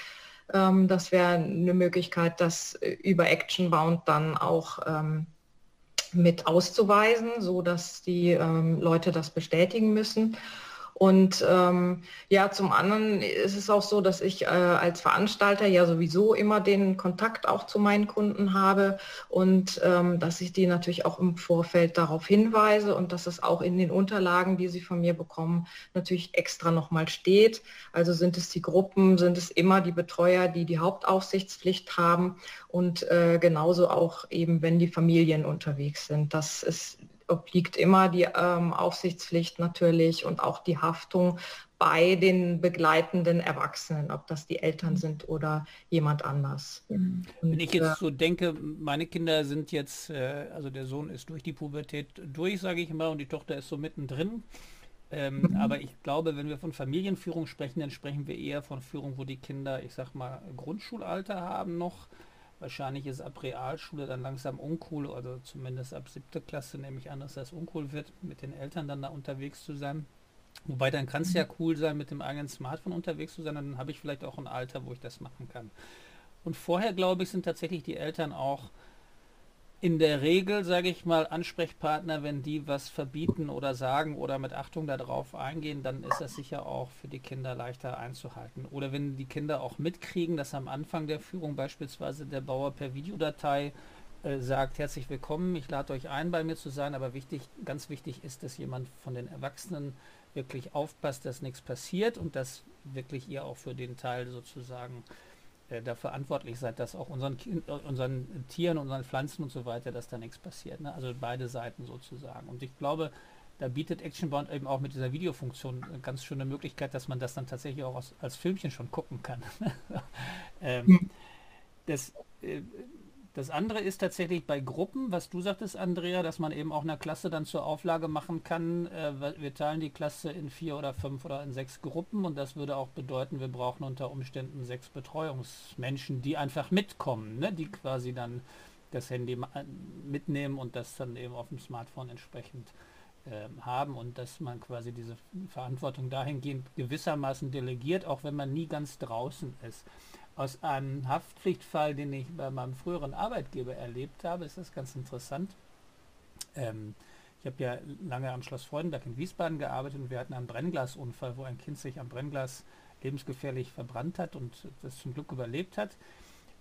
S3: Ähm, das wäre eine Möglichkeit, das über Actionbound dann auch ähm, mit auszuweisen, so dass die ähm, Leute das bestätigen müssen. Und ähm, ja, zum anderen ist es auch so, dass ich äh, als Veranstalter ja sowieso immer den Kontakt auch zu meinen Kunden habe und ähm, dass ich die natürlich auch im Vorfeld darauf hinweise und dass es auch in den Unterlagen, die sie von mir bekommen, natürlich extra nochmal steht. Also sind es die Gruppen, sind es immer die Betreuer, die die Hauptaufsichtspflicht haben und äh, genauso auch eben, wenn die Familien unterwegs sind. Das ist obliegt immer die ähm, Aufsichtspflicht natürlich und auch die Haftung bei den begleitenden Erwachsenen, ob das die Eltern sind oder jemand anders.
S1: Mhm. Wenn ich jetzt äh, so denke, meine Kinder sind jetzt, äh, also der Sohn ist durch die Pubertät durch, sage ich mal, und die Tochter ist so mittendrin. Ähm, mhm. Aber ich glaube, wenn wir von Familienführung sprechen, dann sprechen wir eher von Führung, wo die Kinder, ich sag mal, Grundschulalter haben noch Wahrscheinlich ist ab Realschule dann langsam uncool, oder zumindest ab siebte Klasse nehme ich an, dass das uncool wird, mit den Eltern dann da unterwegs zu sein. Wobei dann kann es ja mhm. cool sein, mit dem eigenen Smartphone unterwegs zu sein, dann habe ich vielleicht auch ein Alter, wo ich das machen kann. Und vorher, glaube ich, sind tatsächlich die Eltern auch in der Regel, sage ich mal, Ansprechpartner, wenn die was verbieten oder sagen oder mit Achtung darauf eingehen, dann ist das sicher auch für die Kinder leichter einzuhalten. Oder wenn die Kinder auch mitkriegen, dass am Anfang der Führung beispielsweise der Bauer per Videodatei äh, sagt, herzlich willkommen, ich lade euch ein, bei mir zu sein, aber wichtig, ganz wichtig ist, dass jemand von den Erwachsenen wirklich aufpasst, dass nichts passiert und dass wirklich ihr auch für den Teil sozusagen äh, da verantwortlich seid, dass auch unseren, kind, unseren Tieren, unseren Pflanzen und so weiter, dass da nichts passiert. Ne? Also beide Seiten sozusagen. Und ich glaube, da bietet ActionBound eben auch mit dieser Videofunktion eine ganz schöne Möglichkeit, dass man das dann tatsächlich auch als, als Filmchen schon gucken kann. ähm, hm. das, äh, das andere ist tatsächlich bei Gruppen, was du sagtest, Andrea, dass man eben auch eine Klasse dann zur Auflage machen kann. Äh, wir teilen die Klasse in vier oder fünf oder in sechs Gruppen und das würde auch bedeuten, wir brauchen unter Umständen sechs Betreuungsmenschen, die einfach mitkommen, ne? die quasi dann das Handy mitnehmen und das dann eben auf dem Smartphone entsprechend äh, haben und dass man quasi diese Verantwortung dahingehend gewissermaßen delegiert, auch wenn man nie ganz draußen ist. Aus einem Haftpflichtfall, den ich bei meinem früheren Arbeitgeber erlebt habe, ist das ganz interessant. Ähm, ich habe ja lange am Schloss Freudenberg in Wiesbaden gearbeitet und wir hatten einen Brennglasunfall, wo ein Kind sich am Brennglas lebensgefährlich verbrannt hat und das zum Glück überlebt hat.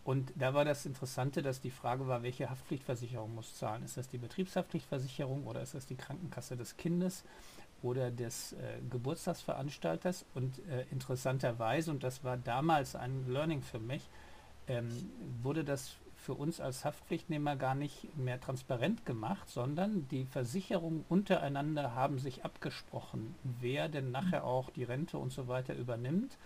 S1: Und da war das Interessante, dass die Frage war, welche Haftpflichtversicherung muss zahlen? Ist das die Betriebshaftpflichtversicherung oder ist das die Krankenkasse des Kindes? Oder des äh, Geburtstagsveranstalters. Und äh, interessanterweise, und das war damals ein Learning für mich, ähm, wurde das für uns als Haftpflichtnehmer gar nicht mehr transparent gemacht, sondern die Versicherungen untereinander haben sich abgesprochen, wer denn nachher auch die Rente und so weiter übernimmt.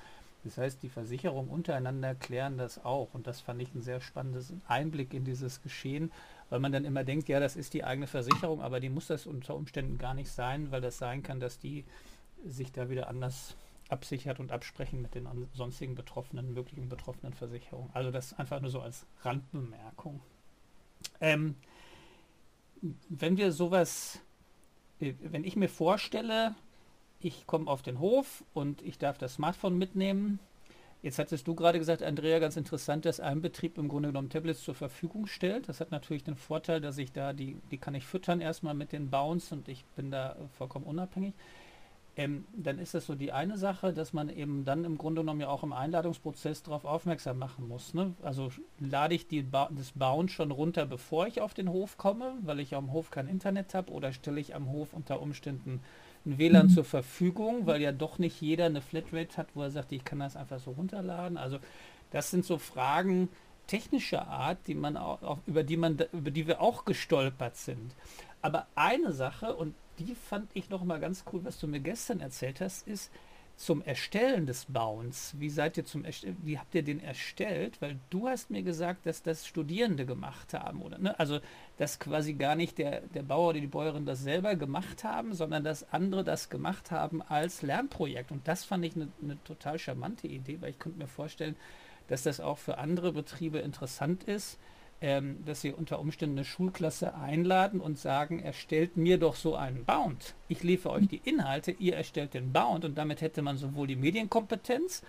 S1: Das heißt, die Versicherungen untereinander klären das auch. Und das fand ich ein sehr spannendes Einblick in dieses Geschehen, weil man dann immer denkt, ja, das ist die eigene Versicherung, aber die muss das unter Umständen gar nicht sein, weil das sein kann, dass die sich da wieder anders absichert und absprechen mit den sonstigen betroffenen, möglichen betroffenen Versicherungen. Also das einfach nur so als Randbemerkung. Ähm, wenn wir sowas, äh, wenn ich mir vorstelle, ich komme auf den Hof und ich darf das Smartphone mitnehmen, Jetzt hattest du gerade gesagt, Andrea, ganz interessant, dass ein Betrieb im Grunde genommen Tablets zur Verfügung stellt. Das hat natürlich den Vorteil, dass ich da, die, die kann ich füttern erstmal mit den Bounce und ich bin da vollkommen unabhängig. Ähm, dann ist das so die eine Sache, dass man eben dann im Grunde genommen ja auch im Einladungsprozess darauf aufmerksam machen muss. Ne? Also lade ich die ba das Bounce schon runter, bevor ich auf den Hof komme, weil ich am Hof kein Internet habe, oder stelle ich am Hof unter Umständen ein WLAN mhm. zur Verfügung, weil ja doch nicht jeder eine Flatrate hat, wo er sagt, ich kann das einfach so runterladen. Also das sind so Fragen technischer Art, die man auch, über die man, über die wir auch gestolpert sind. Aber eine Sache, und die fand ich noch mal ganz cool, was du mir gestern erzählt hast, ist, zum Erstellen des Bauens, wie seid ihr zum wie habt ihr den erstellt? Weil du hast mir gesagt, dass das Studierende gemacht haben, oder? Ne? Also, dass quasi gar nicht der, der Bauer oder die Bäuerin das selber gemacht haben, sondern dass andere das gemacht haben als Lernprojekt. Und das fand ich eine, eine total charmante Idee, weil ich könnte mir vorstellen, dass das auch für andere Betriebe interessant ist, ähm, dass sie unter Umständen eine Schulklasse einladen und sagen, erstellt mir doch so einen Bound. Ich liefere euch die Inhalte, ihr erstellt den Bound und damit hätte man sowohl die Medienkompetenz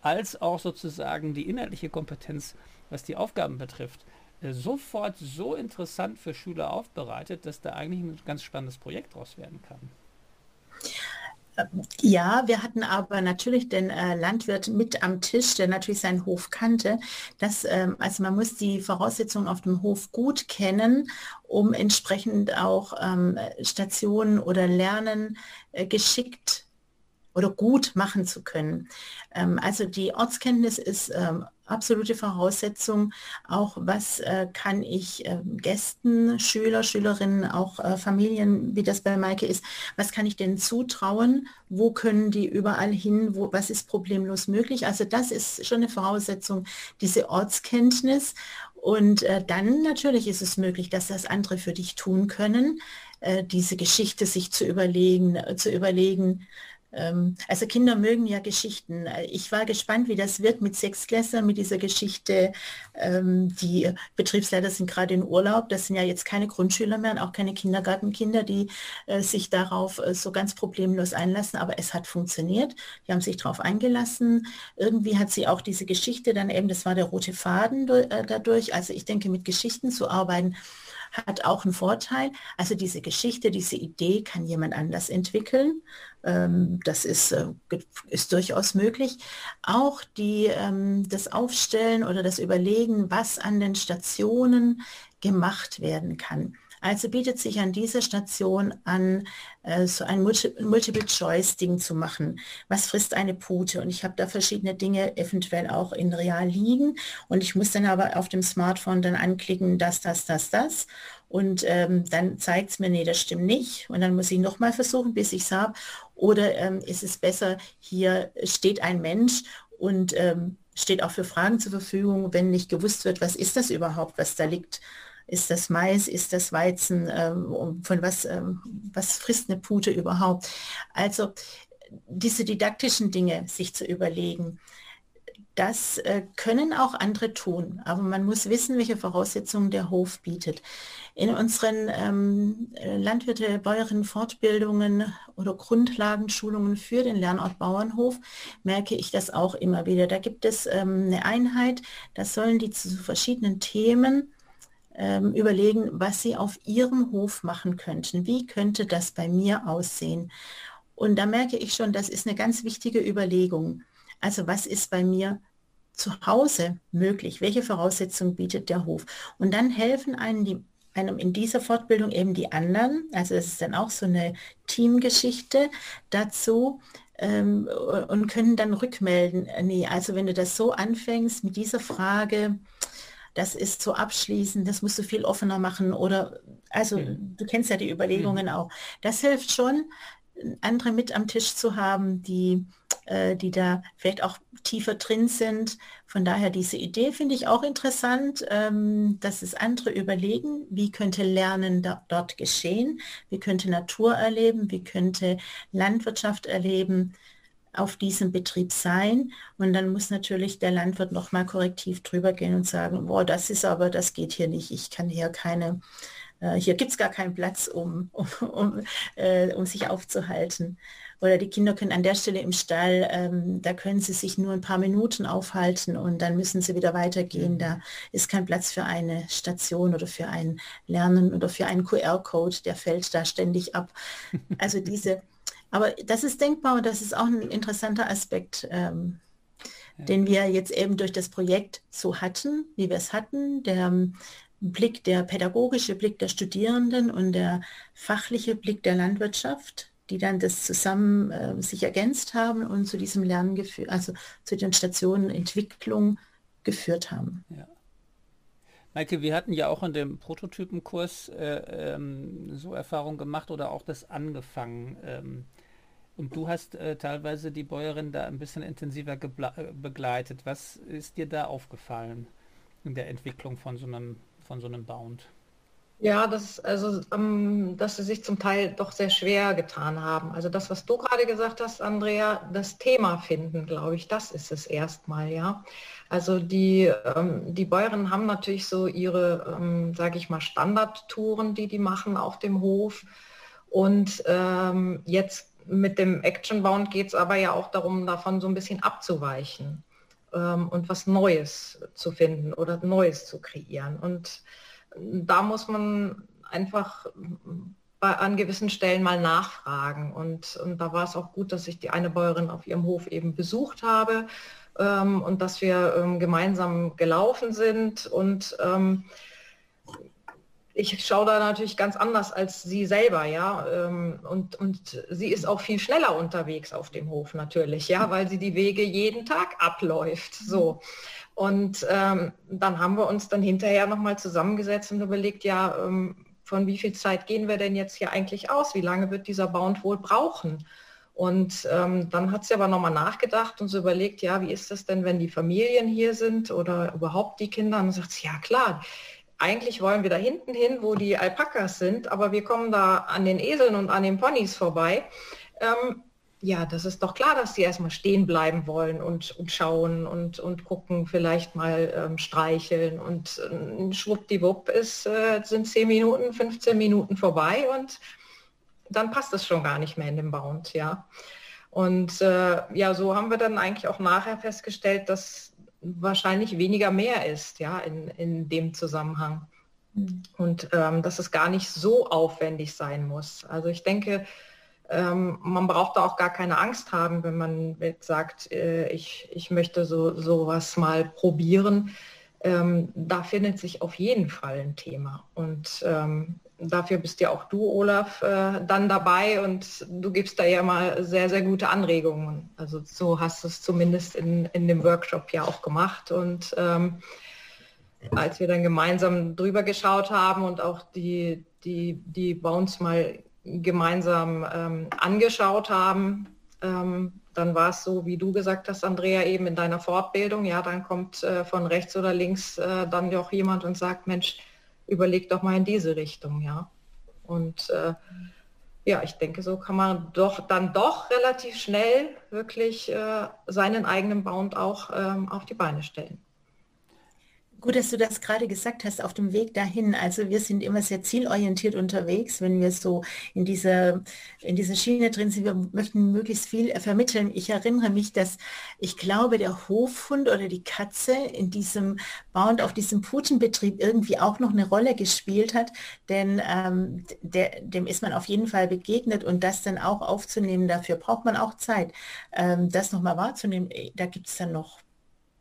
S1: als auch sozusagen die inhaltliche Kompetenz, was die Aufgaben betrifft, äh, sofort so interessant für Schüler aufbereitet, dass da eigentlich ein ganz spannendes Projekt draus werden kann.
S2: Ja, wir hatten aber natürlich den äh, Landwirt mit am Tisch, der natürlich seinen Hof kannte. Das, ähm, also man muss die Voraussetzungen auf dem Hof gut kennen, um entsprechend auch ähm, Stationen oder Lernen äh, geschickt oder gut machen zu können. Ähm, also die Ortskenntnis ist ähm, absolute Voraussetzung. Auch was äh, kann ich äh, Gästen, Schüler, Schülerinnen, auch äh, Familien, wie das bei Maike ist, was kann ich denen zutrauen? Wo können die überall hin? Wo, was ist problemlos möglich? Also das ist schon eine Voraussetzung, diese Ortskenntnis. Und äh, dann natürlich ist es möglich, dass das andere für dich tun können, äh, diese Geschichte sich zu überlegen, äh, zu überlegen, also Kinder mögen ja Geschichten. Ich war gespannt, wie das wird mit Sechsklässlern, mit dieser Geschichte. Ähm, die Betriebsleiter sind gerade in Urlaub. Das sind ja jetzt keine Grundschüler mehr und auch keine Kindergartenkinder, die äh, sich darauf äh, so ganz problemlos einlassen. Aber es hat funktioniert. Die haben sich darauf eingelassen. Irgendwie hat sie auch diese Geschichte dann eben, das war der rote Faden äh, dadurch. Also ich denke, mit Geschichten zu arbeiten, hat auch einen Vorteil. Also diese Geschichte, diese Idee kann jemand anders entwickeln. Ähm, das ist, äh, ist durchaus möglich. Auch die, ähm, das Aufstellen oder das Überlegen, was an den Stationen gemacht werden kann. Also bietet sich an dieser Station an, äh, so ein Multiple-Choice-Ding zu machen. Was frisst eine Pute? Und ich habe da verschiedene Dinge eventuell auch in real liegen. Und ich muss dann aber auf dem Smartphone dann anklicken, das, das, das, das. Und ähm, dann zeigt es mir, nee, das stimmt nicht. Und dann muss ich nochmal versuchen, bis ich es habe. Oder ähm, ist es besser, hier steht ein Mensch und ähm, steht auch für Fragen zur Verfügung, wenn nicht gewusst wird, was ist das überhaupt, was da liegt. Ist das Mais? Ist das Weizen? Ähm, von was, ähm, was frisst eine Pute überhaupt? Also diese didaktischen Dinge sich zu überlegen, das äh, können auch andere tun, aber man muss wissen, welche Voraussetzungen der Hof bietet. In unseren ähm, Landwirte, Bäuerinnen Fortbildungen oder Grundlagenschulungen für den Lernort Bauernhof merke ich das auch immer wieder. Da gibt es ähm, eine Einheit, da sollen die zu verschiedenen Themen ähm, überlegen, was sie auf ihrem Hof machen könnten. Wie könnte das bei mir aussehen? Und da merke ich schon, das ist eine ganz wichtige Überlegung. Also was ist bei mir zu Hause möglich? Welche Voraussetzungen bietet der Hof? Und dann helfen einem, die, einem in dieser Fortbildung eben die anderen. Also es ist dann auch so eine Teamgeschichte dazu, ähm, und können dann rückmelden, nee, also wenn du das so anfängst mit dieser Frage, das ist zu abschließen, das musst du viel offener machen oder, also mhm. du kennst ja die Überlegungen mhm. auch. Das hilft schon, andere mit am Tisch zu haben, die, äh, die da vielleicht auch tiefer drin sind. Von daher diese Idee finde ich auch interessant, ähm, dass es andere überlegen, wie könnte Lernen da, dort geschehen, wie könnte Natur erleben, wie könnte Landwirtschaft erleben auf diesem Betrieb sein. Und dann muss natürlich der Landwirt nochmal korrektiv drüber gehen und sagen, boah, das ist aber, das geht hier nicht. Ich kann hier keine, äh, hier gibt es gar keinen Platz, um, um, um, äh, um, sich aufzuhalten. Oder die Kinder können an der Stelle im Stall, ähm, da können sie sich nur ein paar Minuten aufhalten und dann müssen sie wieder weitergehen. Da ist kein Platz für eine Station oder für ein Lernen oder für einen QR-Code, der fällt da ständig ab. Also diese aber das ist denkbar und das ist auch ein interessanter Aspekt, ähm, ja. den wir jetzt eben durch das Projekt so hatten, wie wir es hatten. Der ähm, Blick, der pädagogische Blick der Studierenden und der fachliche Blick der Landwirtschaft, die dann das zusammen äh, sich ergänzt haben und zu diesem Lernen geführt, also zu den Stationen Entwicklung geführt haben. Ja.
S1: Maike, wir hatten ja auch in dem Prototypenkurs äh, ähm, so Erfahrungen gemacht oder auch das angefangen. Ähm, und du hast äh, teilweise die Bäuerin da ein bisschen intensiver äh, begleitet. Was ist dir da aufgefallen in der Entwicklung von so einem, von so einem Bound?
S3: Ja, das, also, ähm, dass sie sich zum Teil doch sehr schwer getan haben. Also das, was du gerade gesagt hast, Andrea, das Thema finden, glaube ich, das ist es erstmal, ja. Also die, ähm, die Bäuerinnen haben natürlich so ihre, ähm, sage ich mal, Standardtouren, die die machen auf dem Hof. Und ähm, jetzt mit dem Action Bound geht es aber ja auch darum, davon so ein bisschen abzuweichen. ähm, und was Neues zu finden oder Neues zu kreieren. Und da muss man einfach bei, an gewissen Stellen mal nachfragen. Und, und da war es auch gut, dass ich die eine Bäuerin auf ihrem Hof eben besucht habe ähm, und dass wir ähm, gemeinsam gelaufen sind. Und ähm, ich schaue da natürlich ganz anders als sie selber, ja. Ähm, und, und sie ist auch viel schneller unterwegs auf dem Hof natürlich, ja, weil sie die Wege jeden Tag abläuft. So. Und ähm, dann haben wir uns dann hinterher nochmal zusammengesetzt und überlegt, ja, ähm, von wie viel Zeit gehen wir denn jetzt hier eigentlich aus? Wie lange wird dieser Bound wohl brauchen? Und ähm, dann hat sie aber nochmal nachgedacht und so überlegt, ja, wie ist das denn, wenn die Familien hier sind oder überhaupt die Kinder? Und dann sagt sie, ja klar, eigentlich wollen wir da hinten hin, wo die Alpakas sind, aber wir kommen da an den Eseln und an den Ponys vorbei. Ähm, ja, das ist doch klar, dass sie erstmal stehen bleiben wollen und, und schauen und, und gucken, vielleicht mal ähm, streicheln und äh, schwuppdiwupp ist, äh, sind 10 Minuten, 15 Minuten vorbei und dann passt es schon gar nicht mehr in dem Bound, ja. Und äh, ja, so haben wir dann eigentlich auch nachher festgestellt, dass wahrscheinlich weniger mehr ist, ja, in, in dem Zusammenhang. Mhm. Und ähm, dass es gar nicht so aufwendig sein muss. Also ich denke, ähm, man braucht da auch gar keine Angst haben, wenn man jetzt sagt, äh, ich, ich möchte so sowas mal probieren. Ähm, da findet sich auf jeden Fall ein Thema. Und ähm, dafür bist ja auch du, Olaf, äh, dann dabei und du gibst da ja mal sehr, sehr gute Anregungen. Also so hast du es zumindest in, in dem Workshop ja auch gemacht. Und ähm, als wir dann gemeinsam drüber geschaut haben und auch die, die, die Bounce mal gemeinsam ähm, angeschaut haben, ähm, dann war es so, wie du gesagt hast, Andrea, eben in deiner Fortbildung, ja, dann kommt äh, von rechts oder links äh, dann doch jemand und sagt, Mensch, überleg doch mal in diese Richtung, ja. Und äh, ja, ich denke, so kann man doch dann doch relativ schnell wirklich äh, seinen eigenen Bound auch ähm, auf die Beine stellen.
S2: Gut, dass du das gerade gesagt hast, auf dem Weg dahin. Also wir sind immer sehr zielorientiert unterwegs, wenn wir so in dieser, in dieser Schiene drin sind. Wir möchten möglichst viel vermitteln. Ich erinnere mich, dass ich glaube, der Hofhund oder die Katze in diesem Bound auf diesem Putenbetrieb irgendwie auch noch eine Rolle gespielt hat, denn ähm, der, dem ist man auf jeden Fall begegnet und das dann auch aufzunehmen, dafür braucht man auch Zeit, ähm, das nochmal wahrzunehmen. Da gibt es dann noch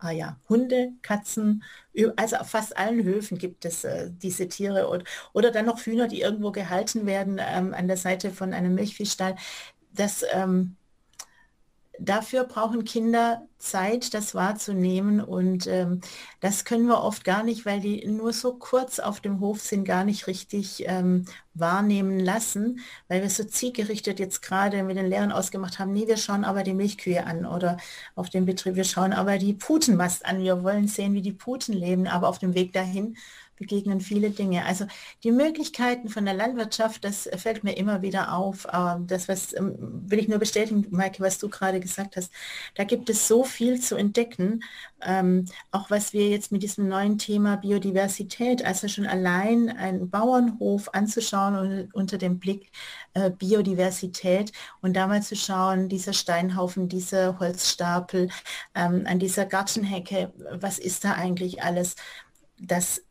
S2: ah ja, Hunde, Katzen, also auf fast allen Höfen gibt es äh, diese Tiere und, oder dann noch Hühner, die irgendwo gehalten werden ähm, an der Seite von einem Milchviehstall. Das ähm, dafür brauchen Kinder Zeit, das wahrzunehmen. Und ähm, das können wir oft gar nicht, weil die nur so kurz auf dem Hof sind, gar nicht richtig ähm, wahrnehmen lassen, weil wir so zielgerichtet jetzt gerade mit den Lehrern ausgemacht haben, nee, wir schauen aber die Milchkühe an oder auf dem Betrieb, wir schauen aber die Putenmast an. Wir wollen sehen, wie die Puten leben, aber auf dem Weg dahin begegnen viele Dinge. Also die Möglichkeiten von der Landwirtschaft, das fällt mir immer wieder auf. Das, was ähm, will ich nur bestätigen, Maike, was du gerade gesagt hast. Da gibt es so viel zu entdecken. Ähm, auch was wir jetzt mit diesem neuen Thema Biodiversität, also schon allein einen Bauernhof anzuschauen und unter dem Blick äh, Biodiversität und da mal zu schauen, dieser Steinhaufen, dieser Holzstapel, ähm, an dieser Gartenhecke, was ist da eigentlich alles? Das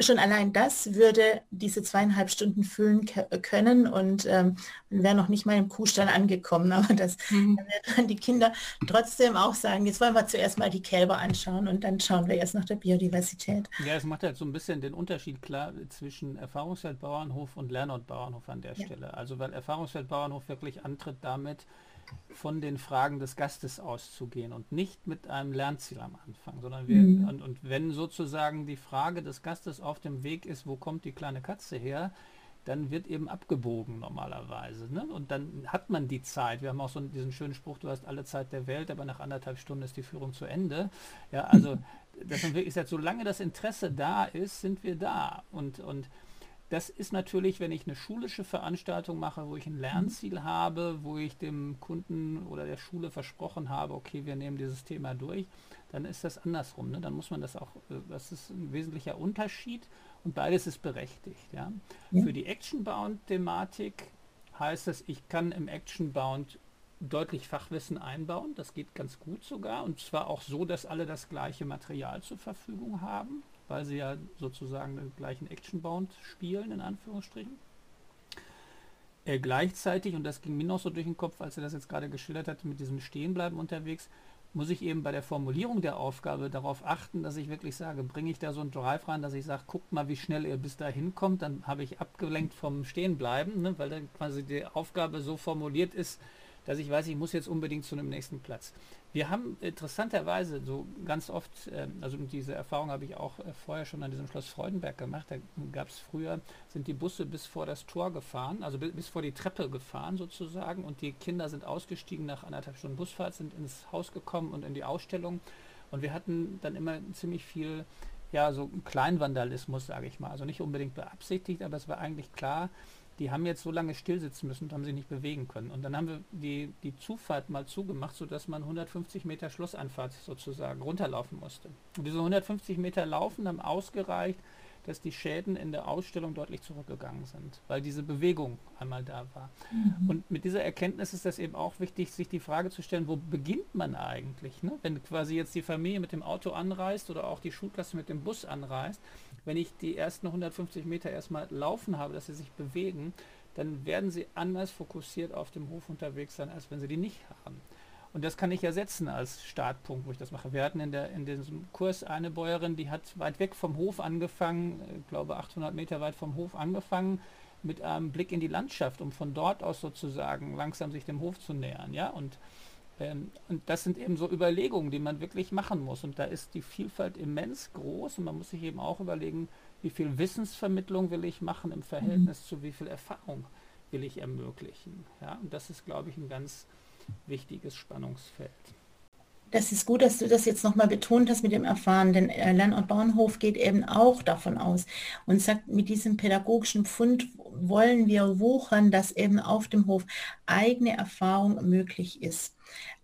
S2: schon allein das würde diese zweieinhalb Stunden füllen können und ähm, wäre noch nicht mal im Kuhstall angekommen. Aber das mhm. werden die Kinder trotzdem auch sagen, jetzt wollen wir zuerst mal die Kälber anschauen und dann schauen wir erst nach der Biodiversität.
S1: Ja, es macht halt so ein bisschen den Unterschied klar zwischen Erfahrungsfeldbauernhof und Lernortbauernhof an der ja. Stelle. Also weil Erfahrungsfeldbauernhof wirklich antritt damit, von den Fragen des Gastes auszugehen und nicht mit einem Lernziel am Anfang, sondern wir, mhm. und, und, wenn sozusagen die Frage des Gastes auf dem Weg ist, wo kommt die kleine Katze her, dann wird eben abgebogen normalerweise. Ne? Und dann hat man die Zeit. Wir haben auch so diesen schönen Spruch, du hast alle Zeit der Welt, aber nach anderthalb Stunden ist die Führung zu Ende. Ja, also dass man wirklich sagt, solange das Interesse da ist, sind wir da. Und, und das ist natürlich, wenn ich eine schulische Veranstaltung mache, wo ich ein Lernziel mhm. habe, wo ich dem Kunden oder der Schule versprochen habe, okay, wir nehmen dieses Thema durch, dann ist das andersrum. Ne? Dann muss man das auch, äh, das ist ein wesentlicher Unterschied und beides ist berechtigt. Ja? ja. Für die Action-Bound-Thematik heißt es, ich kann im Action-Bound deutlich Fachwissen einbauen. Das geht ganz gut sogar. Und zwar auch so, dass alle das gleiche Material zur Verfügung haben, weil sie ja sozusagen den gleichen Action-Bound spielen, in Anführungsstrichen. Äh, gleichzeitig, und das ging mir noch so durch den Kopf, als er das jetzt gerade geschildert hat, mit diesem Stehenbleiben unterwegs, muss ich eben bei der Formulierung der Aufgabe darauf achten, dass ich wirklich sage, bringe ich da so einen Drive rein, dass ich sage, guckt mal, wie schnell ihr bis dahin kommt, dann habe ich abgelenkt vom Stehenbleiben, ne, weil dann quasi die Aufgabe so formuliert ist, dass ich weiß, ich muss jetzt unbedingt zu einem nächsten Platz. Wir haben interessanterweise so ganz oft, äh, also diese Erfahrung habe ich auch äh, vorher schon an diesem Schloss Freudenberg gemacht, da gab es früher, sind die Busse bis vor das Tor gefahren, also bis, bis vor die Treppe gefahren sozusagen. Und die Kinder sind ausgestiegen nach anderthalb Stunden Busfahrt, sind ins Haus gekommen und in die Ausstellung. Und wir hatten dann immer ziemlich viel ja, so Kleinvandalismus, sage ich mal. Also nicht unbedingt beabsichtigt, aber es war eigentlich klar, die haben jetzt so lange stillsitzen müssen und haben sich nicht bewegen können. Und dann haben wir die, die Zufahrt mal zugemacht, sodass man 150 Meter Schlusseinfahrt sozusagen runterlaufen musste. Und diese 150 Meter Laufen haben ausgereicht, dass die Schäden in der Ausstellung deutlich zurückgegangen sind, weil diese Bewegung einmal da war. Mhm. Und mit dieser Erkenntnis ist das eben auch wichtig, sich die Frage zu stellen, wo beginnt man eigentlich? Ne? Wenn quasi jetzt die Familie mit dem Auto anreist oder auch die Schulklasse mit dem Bus anreist, wenn ich die ersten 150 Meter erstmal laufen habe, dass sie sich bewegen, dann werden sie anders fokussiert auf dem Hof unterwegs sein, als wenn sie die nicht haben. Und das kann ich ersetzen als Startpunkt, wo ich das mache. Wir hatten in, der, in diesem Kurs eine Bäuerin, die hat weit weg vom Hof angefangen, ich glaube 800 Meter weit vom Hof angefangen, mit einem Blick in die Landschaft, um von dort aus sozusagen langsam sich dem Hof zu nähern. Ja? Und, ähm, und das sind eben so Überlegungen, die man wirklich machen muss. Und da ist die Vielfalt immens groß und man muss sich eben auch überlegen, wie viel Wissensvermittlung will ich machen im Verhältnis mhm. zu wie viel Erfahrung will ich ermöglichen. Ja? Und das ist, glaube ich, ein ganz wichtiges Spannungsfeld.
S2: Das ist gut, dass du das jetzt nochmal betont hast mit dem Erfahren, denn äh, Lernort Bauernhof geht eben auch davon aus und sagt, mit diesem pädagogischen Pfund wollen wir wuchern, dass eben auf dem Hof eigene Erfahrung möglich ist.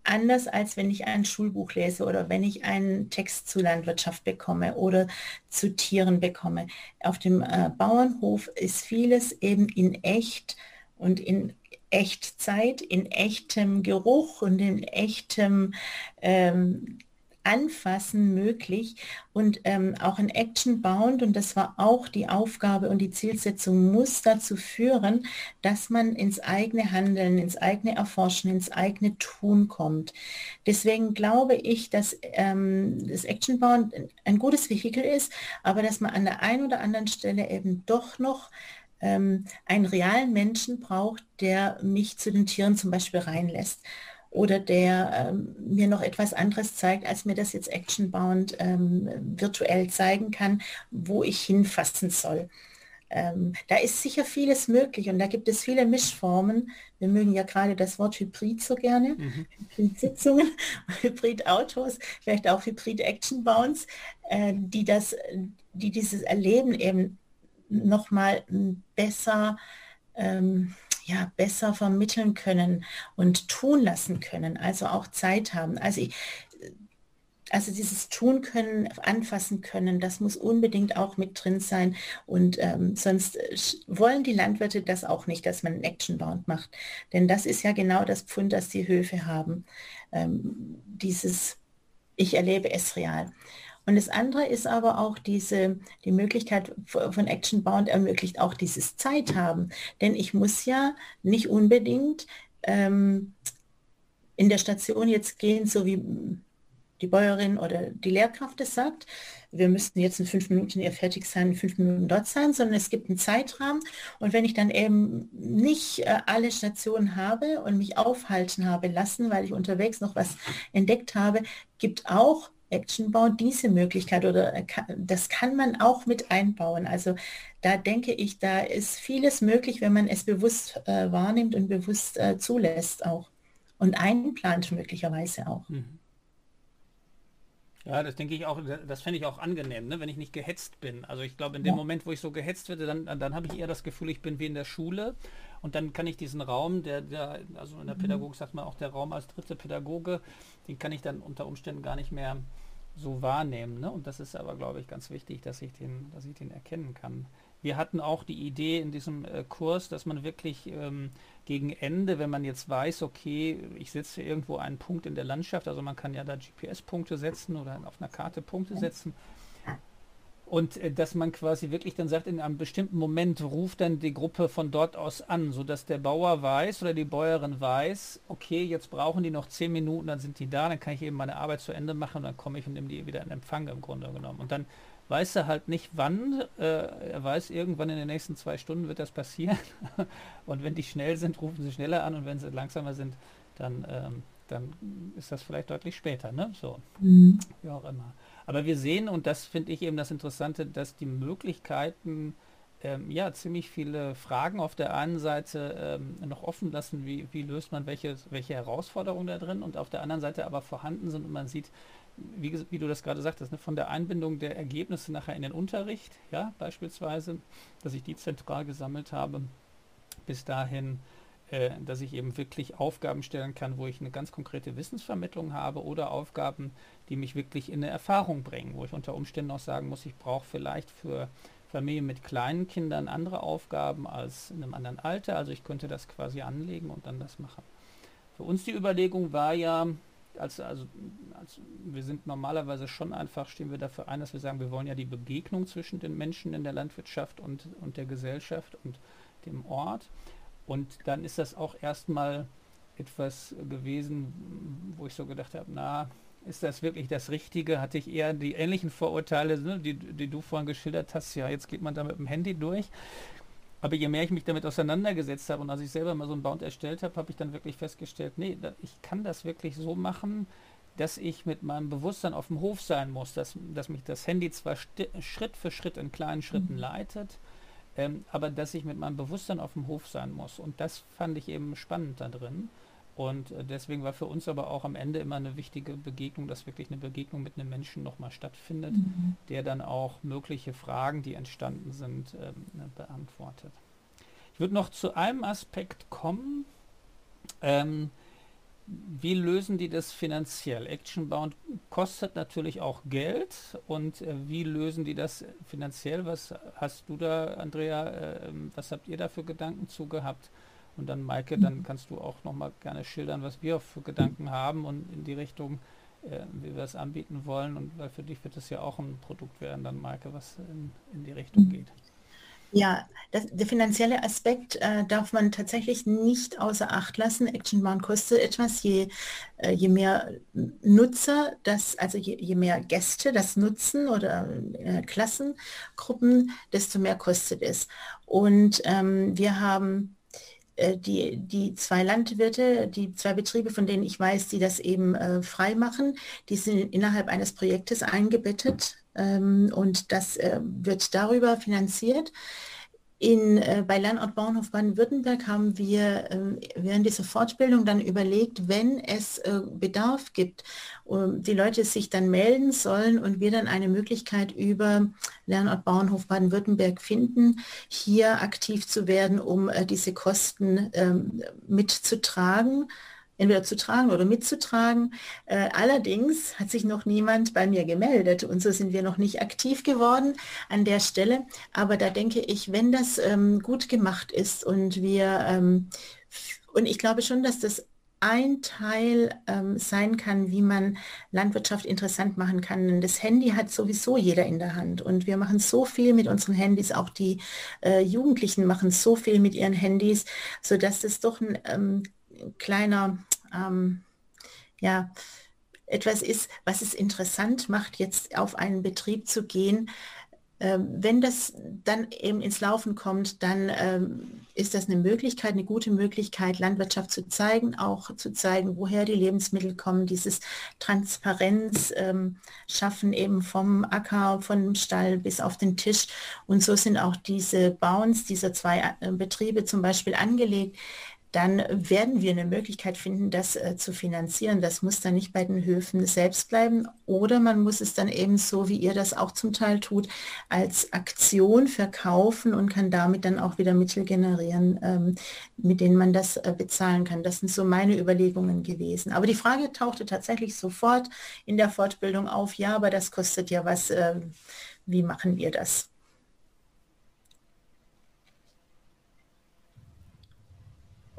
S2: Anders als wenn ich ein Schulbuch lese oder wenn ich einen Text zu Landwirtschaft bekomme oder zu Tieren bekomme. Auf dem äh, Bauernhof ist vieles eben in echt und in Echtzeit, in echtem Geruch und in echtem ähm, Anfassen möglich und ähm, auch ein Action Bound und das war auch die Aufgabe und die Zielsetzung muss dazu führen, dass man ins eigene Handeln, ins eigene Erforschen, ins eigene Tun kommt. Deswegen glaube ich, dass ähm, das Action Bound ein gutes Vehikel ist, aber dass man an der einen oder anderen Stelle eben doch noch ähm, einen realen Menschen braucht, der mich zu den Tieren zum Beispiel reinlässt oder der ähm, mir noch etwas anderes zeigt, als mir das jetzt actionbound ähm, virtuell zeigen kann, wo ich hinfassen soll. Ähm, da ist sicher vieles möglich und da gibt es viele Mischformen. Wir mögen ja gerade das Wort Hybrid so gerne. Mhm. Hybrid-Sitzungen, Hybrid-Autos, vielleicht auch Hybrid-Action-Bounds, äh, die, das, die dieses Erleben eben nochmal besser, ähm, ja, besser vermitteln können und tun lassen können, also auch Zeit haben. Also ich, also dieses tun können, anfassen können, das muss unbedingt auch mit drin sein. Und ähm, sonst wollen die Landwirte das auch nicht, dass man einen Actionbound macht. Denn das ist ja genau das Pfund, das die Höfe haben. Ähm, dieses, ich erlebe es real. Und das andere ist aber auch diese, die Möglichkeit von Action Bound ermöglicht auch dieses Zeit haben. Denn ich muss ja nicht unbedingt ähm, in der Station jetzt gehen, so wie die Bäuerin oder die Lehrkraft es sagt, wir müssten jetzt in fünf Minuten hier fertig sein, in fünf Minuten dort sein, sondern es gibt einen Zeitrahmen. Und wenn ich dann eben nicht äh, alle Stationen habe und mich aufhalten habe lassen, weil ich unterwegs noch was entdeckt habe, gibt auch Actionbau diese Möglichkeit oder das kann man auch mit einbauen. Also da denke ich, da ist vieles möglich, wenn man es bewusst äh, wahrnimmt und bewusst äh, zulässt auch und einplant möglicherweise auch. Mhm.
S1: Ja, das denke ich auch, das fände ich auch angenehm, ne? wenn ich nicht gehetzt bin. Also ich glaube, in dem ja. Moment, wo ich so gehetzt werde, dann, dann habe ich eher das Gefühl, ich bin wie in der Schule und dann kann ich diesen Raum, der, der also in der mhm. Pädagogik sagt man auch der Raum als dritte Pädagoge, den kann ich dann unter Umständen gar nicht mehr so wahrnehmen. Ne? Und das ist aber, glaube ich, ganz wichtig, dass ich den, dass ich den erkennen kann. Wir hatten auch die Idee in diesem äh, Kurs, dass man wirklich ähm, gegen Ende, wenn man jetzt weiß, okay, ich setze irgendwo einen Punkt in der Landschaft, also man kann ja da GPS-Punkte setzen oder auf einer Karte Punkte setzen, und äh, dass man quasi wirklich dann sagt, in einem bestimmten Moment ruft dann die Gruppe von dort aus an, sodass der Bauer weiß oder die Bäuerin weiß, okay, jetzt brauchen die noch zehn Minuten, dann sind die da, dann kann ich eben meine Arbeit zu Ende machen und dann komme ich und nehme die wieder in Empfang im Grunde genommen. Und dann weiß er halt nicht wann, äh, er weiß irgendwann in den nächsten zwei Stunden wird das passieren. und wenn die schnell sind, rufen sie schneller an und wenn sie langsamer sind, dann, ähm, dann ist das vielleicht deutlich später, ne? So. Mhm. Wie auch immer. Aber wir sehen, und das finde ich eben das Interessante, dass die Möglichkeiten ähm, ja ziemlich viele Fragen auf der einen Seite ähm, noch offen lassen, wie, wie löst man welche, welche Herausforderungen da drin und auf der anderen Seite aber vorhanden sind und man sieht, wie, wie du das gerade sagtest, ne, von der Einbindung der Ergebnisse nachher in den Unterricht, ja, beispielsweise, dass ich die zentral gesammelt habe, bis dahin, äh, dass ich eben wirklich Aufgaben stellen kann, wo ich eine ganz konkrete Wissensvermittlung habe oder Aufgaben, die mich wirklich in eine Erfahrung bringen, wo ich unter Umständen auch sagen muss, ich brauche vielleicht für Familien mit kleinen Kindern andere Aufgaben als in einem anderen Alter. Also ich könnte das quasi anlegen und dann das machen. Für uns die Überlegung war ja, als, also, als, wir sind normalerweise schon einfach, stehen wir dafür ein, dass wir sagen, wir wollen ja die Begegnung zwischen den Menschen in der Landwirtschaft und, und der Gesellschaft und dem Ort. Und dann ist das auch erstmal etwas gewesen, wo ich so gedacht habe, na, ist das wirklich das Richtige? Hatte ich eher die ähnlichen Vorurteile, ne, die, die du vorhin geschildert hast, ja, jetzt geht man da mit dem Handy durch. Aber je mehr ich mich damit auseinandergesetzt habe und als ich selber mal so ein Bound erstellt habe, habe ich dann wirklich festgestellt, nee, ich kann das wirklich so machen, dass ich mit meinem Bewusstsein auf dem Hof sein muss, dass, dass mich das Handy zwar Schritt für Schritt in kleinen Schritten mhm. leitet, ähm, aber dass ich mit meinem Bewusstsein auf dem Hof sein muss. Und das fand ich eben spannend da drin. Und äh, deswegen war für uns aber auch am Ende immer eine wichtige Begegnung, dass wirklich eine Begegnung mit einem Menschen nochmal stattfindet, mhm. der dann auch mögliche Fragen, die entstanden sind, ähm, ne, beantwortet. Ich würde noch zu einem Aspekt kommen. Ähm, wie lösen die das finanziell? Actionbound kostet natürlich auch Geld und äh, wie lösen die das finanziell? Was hast du da, Andrea, äh, was habt ihr da für Gedanken zu gehabt? Und dann, Maike, dann kannst du auch noch mal gerne schildern, was wir für Gedanken haben und in die Richtung, äh, wie wir es anbieten wollen. Und weil für dich wird es ja auch ein Produkt werden, dann, Maike, was in, in die Richtung geht.
S2: Ja, das, der finanzielle Aspekt äh, darf man tatsächlich nicht außer Acht lassen. Actionbound kostet etwas, je, äh, je mehr Nutzer, das, also je, je, mehr Gäste das nutzen oder äh, Klassengruppen, desto mehr kostet es. Und ähm, wir haben die, die zwei Landwirte, die zwei Betriebe, von denen ich weiß, die das eben äh, frei machen, die sind innerhalb eines Projektes eingebettet ähm, und das äh, wird darüber finanziert. In, äh, bei Lernort Bauernhof Baden-Württemberg haben wir äh, während dieser Fortbildung dann überlegt, wenn es äh, Bedarf gibt, um, die Leute sich dann melden sollen und wir dann eine Möglichkeit über Lernort Bauernhof Baden-Württemberg finden, hier aktiv zu werden, um äh, diese Kosten ähm, mitzutragen entweder zu tragen oder mitzutragen. Äh, allerdings hat sich noch niemand bei mir gemeldet und so sind wir noch nicht aktiv geworden an der Stelle. Aber da denke ich, wenn das ähm, gut gemacht ist und wir, ähm, und ich glaube schon, dass das ein Teil ähm, sein kann, wie man Landwirtschaft interessant machen kann. Denn das Handy hat sowieso jeder in der Hand und wir machen so viel mit unseren Handys, auch die äh, Jugendlichen machen so viel mit ihren Handys, sodass es doch ein ähm, kleiner, ähm, ja, etwas ist, was es interessant macht, jetzt auf einen Betrieb zu gehen. Ähm, wenn das dann eben ins Laufen kommt, dann ähm, ist das eine Möglichkeit, eine gute Möglichkeit, Landwirtschaft zu zeigen, auch zu zeigen, woher die Lebensmittel kommen, dieses Transparenz ähm, schaffen eben vom Acker, vom Stall bis auf den Tisch. Und so sind auch diese Bounds dieser zwei äh, Betriebe zum Beispiel angelegt, dann werden wir eine Möglichkeit finden, das äh, zu finanzieren. Das muss dann nicht bei den Höfen selbst bleiben oder man muss es dann eben so, wie ihr das auch zum Teil tut, als Aktion verkaufen und kann damit dann auch wieder Mittel generieren, ähm, mit denen man das äh, bezahlen kann. Das sind so meine Überlegungen gewesen. Aber die Frage tauchte tatsächlich sofort in der Fortbildung auf, ja, aber das kostet ja was, äh, wie machen wir das?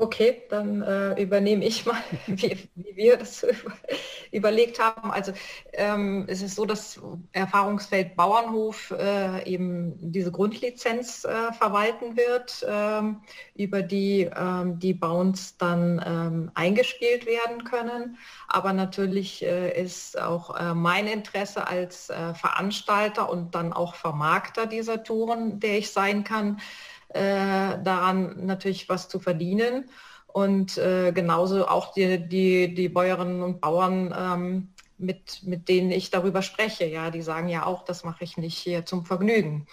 S3: Okay, dann äh, übernehme ich mal, wie, wie wir das überlegt haben. Also ähm, es ist so, dass Erfahrungsfeld Bauernhof äh, eben diese Grundlizenz äh, verwalten wird, ähm, über die ähm, die Bounds dann ähm, eingespielt werden können. Aber natürlich äh, ist auch äh, mein Interesse als äh, Veranstalter und dann auch Vermarkter dieser Touren, der ich sein kann, daran natürlich was zu verdienen. Und äh, genauso auch die, die, die Bäuerinnen und Bauern, ähm, mit, mit denen ich darüber spreche. Ja, die sagen ja auch, das mache ich nicht hier zum Vergnügen.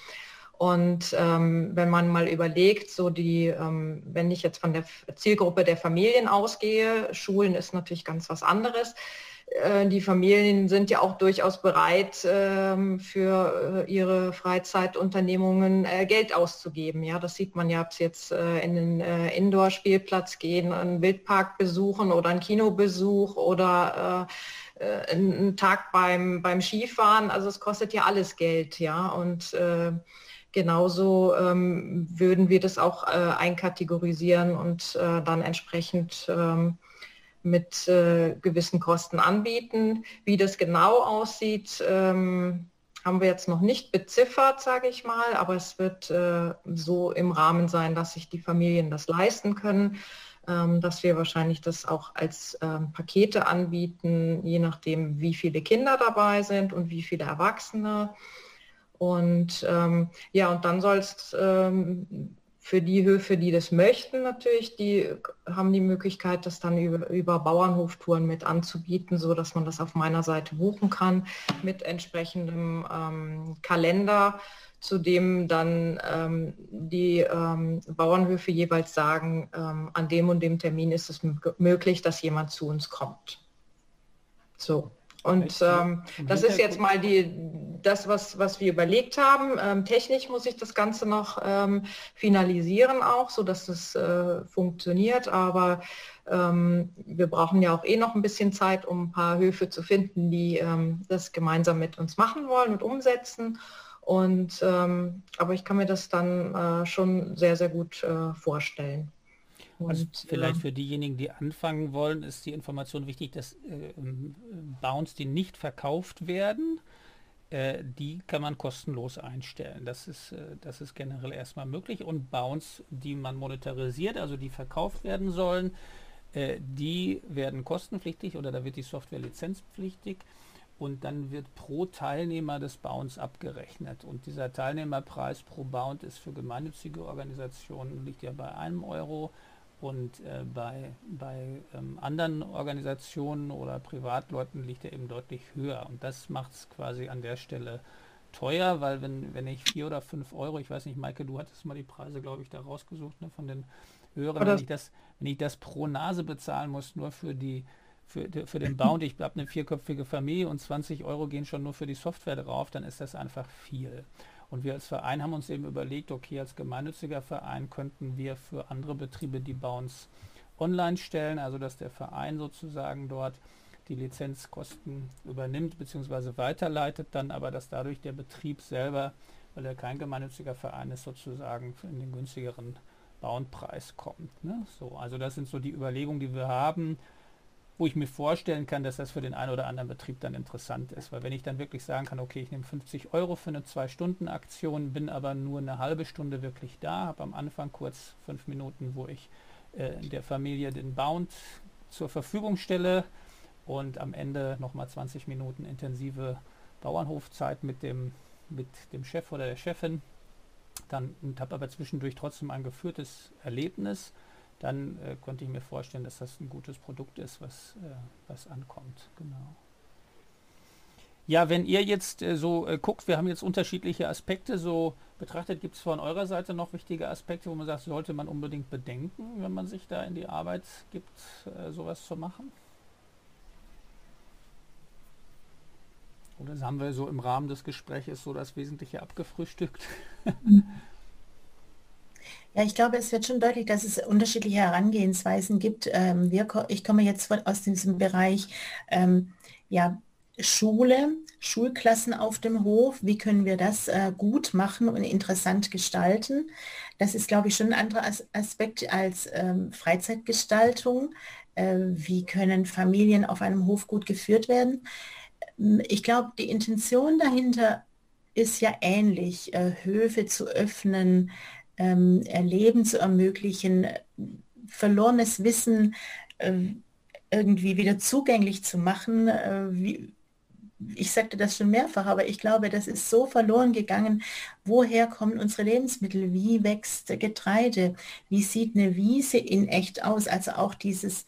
S3: Und ähm, wenn man mal überlegt, so die, ähm, wenn ich jetzt von der Zielgruppe der Familien ausgehe, Schulen ist natürlich ganz was anderes. Äh, die Familien sind ja auch durchaus bereit, ähm, für äh, ihre Freizeitunternehmungen äh, Geld auszugeben. Ja, das sieht man ja, ob sie jetzt in den Indoor-Spielplatz gehen, einen Wildpark besuchen oder einen Kinobesuch oder einen Tag beim, beim Skifahren. Also es kostet ja alles Geld, ja. Und genauso ähm, würden wir das auch einkategorisieren und dann entsprechend ähm, mit äh, gewissen Kosten anbieten. Wie das genau aussieht, ähm, haben wir jetzt noch nicht beziffert, sage ich mal, aber es wird äh, so im Rahmen sein, dass sich die Familien das leisten können, ähm, dass wir wahrscheinlich das auch als ähm, Pakete anbieten, je nachdem, wie viele Kinder dabei sind und wie viele Erwachsene. Und ähm, ja, und dann soll es ähm, für die Höfe, die das möchten natürlich, die haben die Möglichkeit, das dann über, über Bauernhoftouren mit anzubieten, so dass man das auf meiner Seite buchen kann mit entsprechendem ähm, Kalender, zu dem dann ähm, die ähm, Bauernhöfe jeweils sagen, ähm, an dem und dem Termin ist es möglich, dass jemand zu uns kommt. So. Und ähm, das ist jetzt mal die, das, was, was wir überlegt haben. Ähm, technisch muss ich das Ganze noch ähm, finalisieren auch, sodass es äh, funktioniert. Aber ähm, wir brauchen ja auch eh noch ein bisschen Zeit, um ein paar Höfe zu finden, die ähm, das gemeinsam mit uns machen wollen und umsetzen. Und, ähm, aber ich kann mir das dann äh, schon sehr, sehr gut äh, vorstellen.
S1: Und, also vielleicht für diejenigen, die anfangen wollen, ist die Information wichtig, dass äh, Bounds, die nicht verkauft werden, äh, die kann man kostenlos einstellen. Das ist, äh, das ist generell erstmal möglich. Und Bounds, die man monetarisiert, also die verkauft werden sollen, die werden kostenpflichtig oder da wird die Software lizenzpflichtig und dann wird pro Teilnehmer des Bounds abgerechnet. Und dieser Teilnehmerpreis pro Bound ist für gemeinnützige Organisationen liegt ja bei einem Euro und äh, bei, bei ähm, anderen Organisationen oder Privatleuten liegt er eben deutlich höher. Und das macht es quasi an der Stelle teuer, weil wenn, wenn ich vier oder fünf Euro, ich weiß nicht, Maike, du hattest mal die Preise, glaube ich, da rausgesucht, ne, von den höheren, wenn ich, das, wenn ich das pro Nase bezahlen muss, nur für die für, für den Bound, ich habe eine vierköpfige Familie und 20 Euro gehen schon nur für die Software drauf, dann ist das einfach viel. Und wir als Verein haben uns eben überlegt, okay, als gemeinnütziger Verein könnten wir für andere Betriebe die Bounce online stellen, also dass der Verein sozusagen dort die Lizenzkosten übernimmt bzw. weiterleitet, dann aber dass dadurch der Betrieb selber, weil er kein gemeinnütziger Verein ist, sozusagen in den günstigeren Boundpreis kommt. Ne? So, also das sind so die Überlegungen, die wir haben wo ich mir vorstellen kann, dass das für den einen oder anderen Betrieb dann interessant ist. Weil wenn ich dann wirklich sagen kann, okay, ich nehme 50 Euro für eine Zwei-Stunden-Aktion, bin aber nur eine halbe Stunde wirklich da, habe am Anfang kurz fünf Minuten, wo ich äh, der Familie den Bound zur Verfügung stelle und am Ende nochmal 20 Minuten intensive Bauernhofzeit mit dem, mit dem Chef oder der Chefin. Dann habe aber zwischendurch trotzdem ein geführtes Erlebnis dann äh, konnte ich mir vorstellen, dass das ein gutes Produkt ist, was, äh, was ankommt. Genau. Ja, wenn ihr jetzt äh, so äh, guckt, wir haben jetzt unterschiedliche Aspekte so betrachtet. Gibt es von eurer Seite noch wichtige Aspekte, wo man sagt, sollte man unbedingt bedenken, wenn man sich da in die Arbeit gibt, äh, sowas zu machen? Oder haben wir so im Rahmen des Gesprächs so das Wesentliche abgefrühstückt?
S2: Ja, ich glaube, es wird schon deutlich, dass es unterschiedliche Herangehensweisen gibt. Ähm, wir, ich komme jetzt aus diesem Bereich ähm, ja, Schule, Schulklassen auf dem Hof. Wie können wir das äh, gut machen und interessant gestalten? das ist, glaube ich, schon ein anderer Aspekt als ähm, Freizeitgestaltung. Äh, wie können Familien auf einem Hof gut geführt werden? Ähm, ich glaube, die Intention dahinter ist ja ähnlich, äh, Höfe zu öffnen, ähm, Erleben zu ermöglichen, verlorenes Wissen äh, irgendwie wieder zugänglich zu machen. Äh, wie, ich sagte das schon mehrfach, aber ich glaube, das ist so verloren gegangen. Woher kommen unsere Lebensmittel? Wie wächst Getreide? Wie sieht eine Wiese in echt aus? Also auch dieses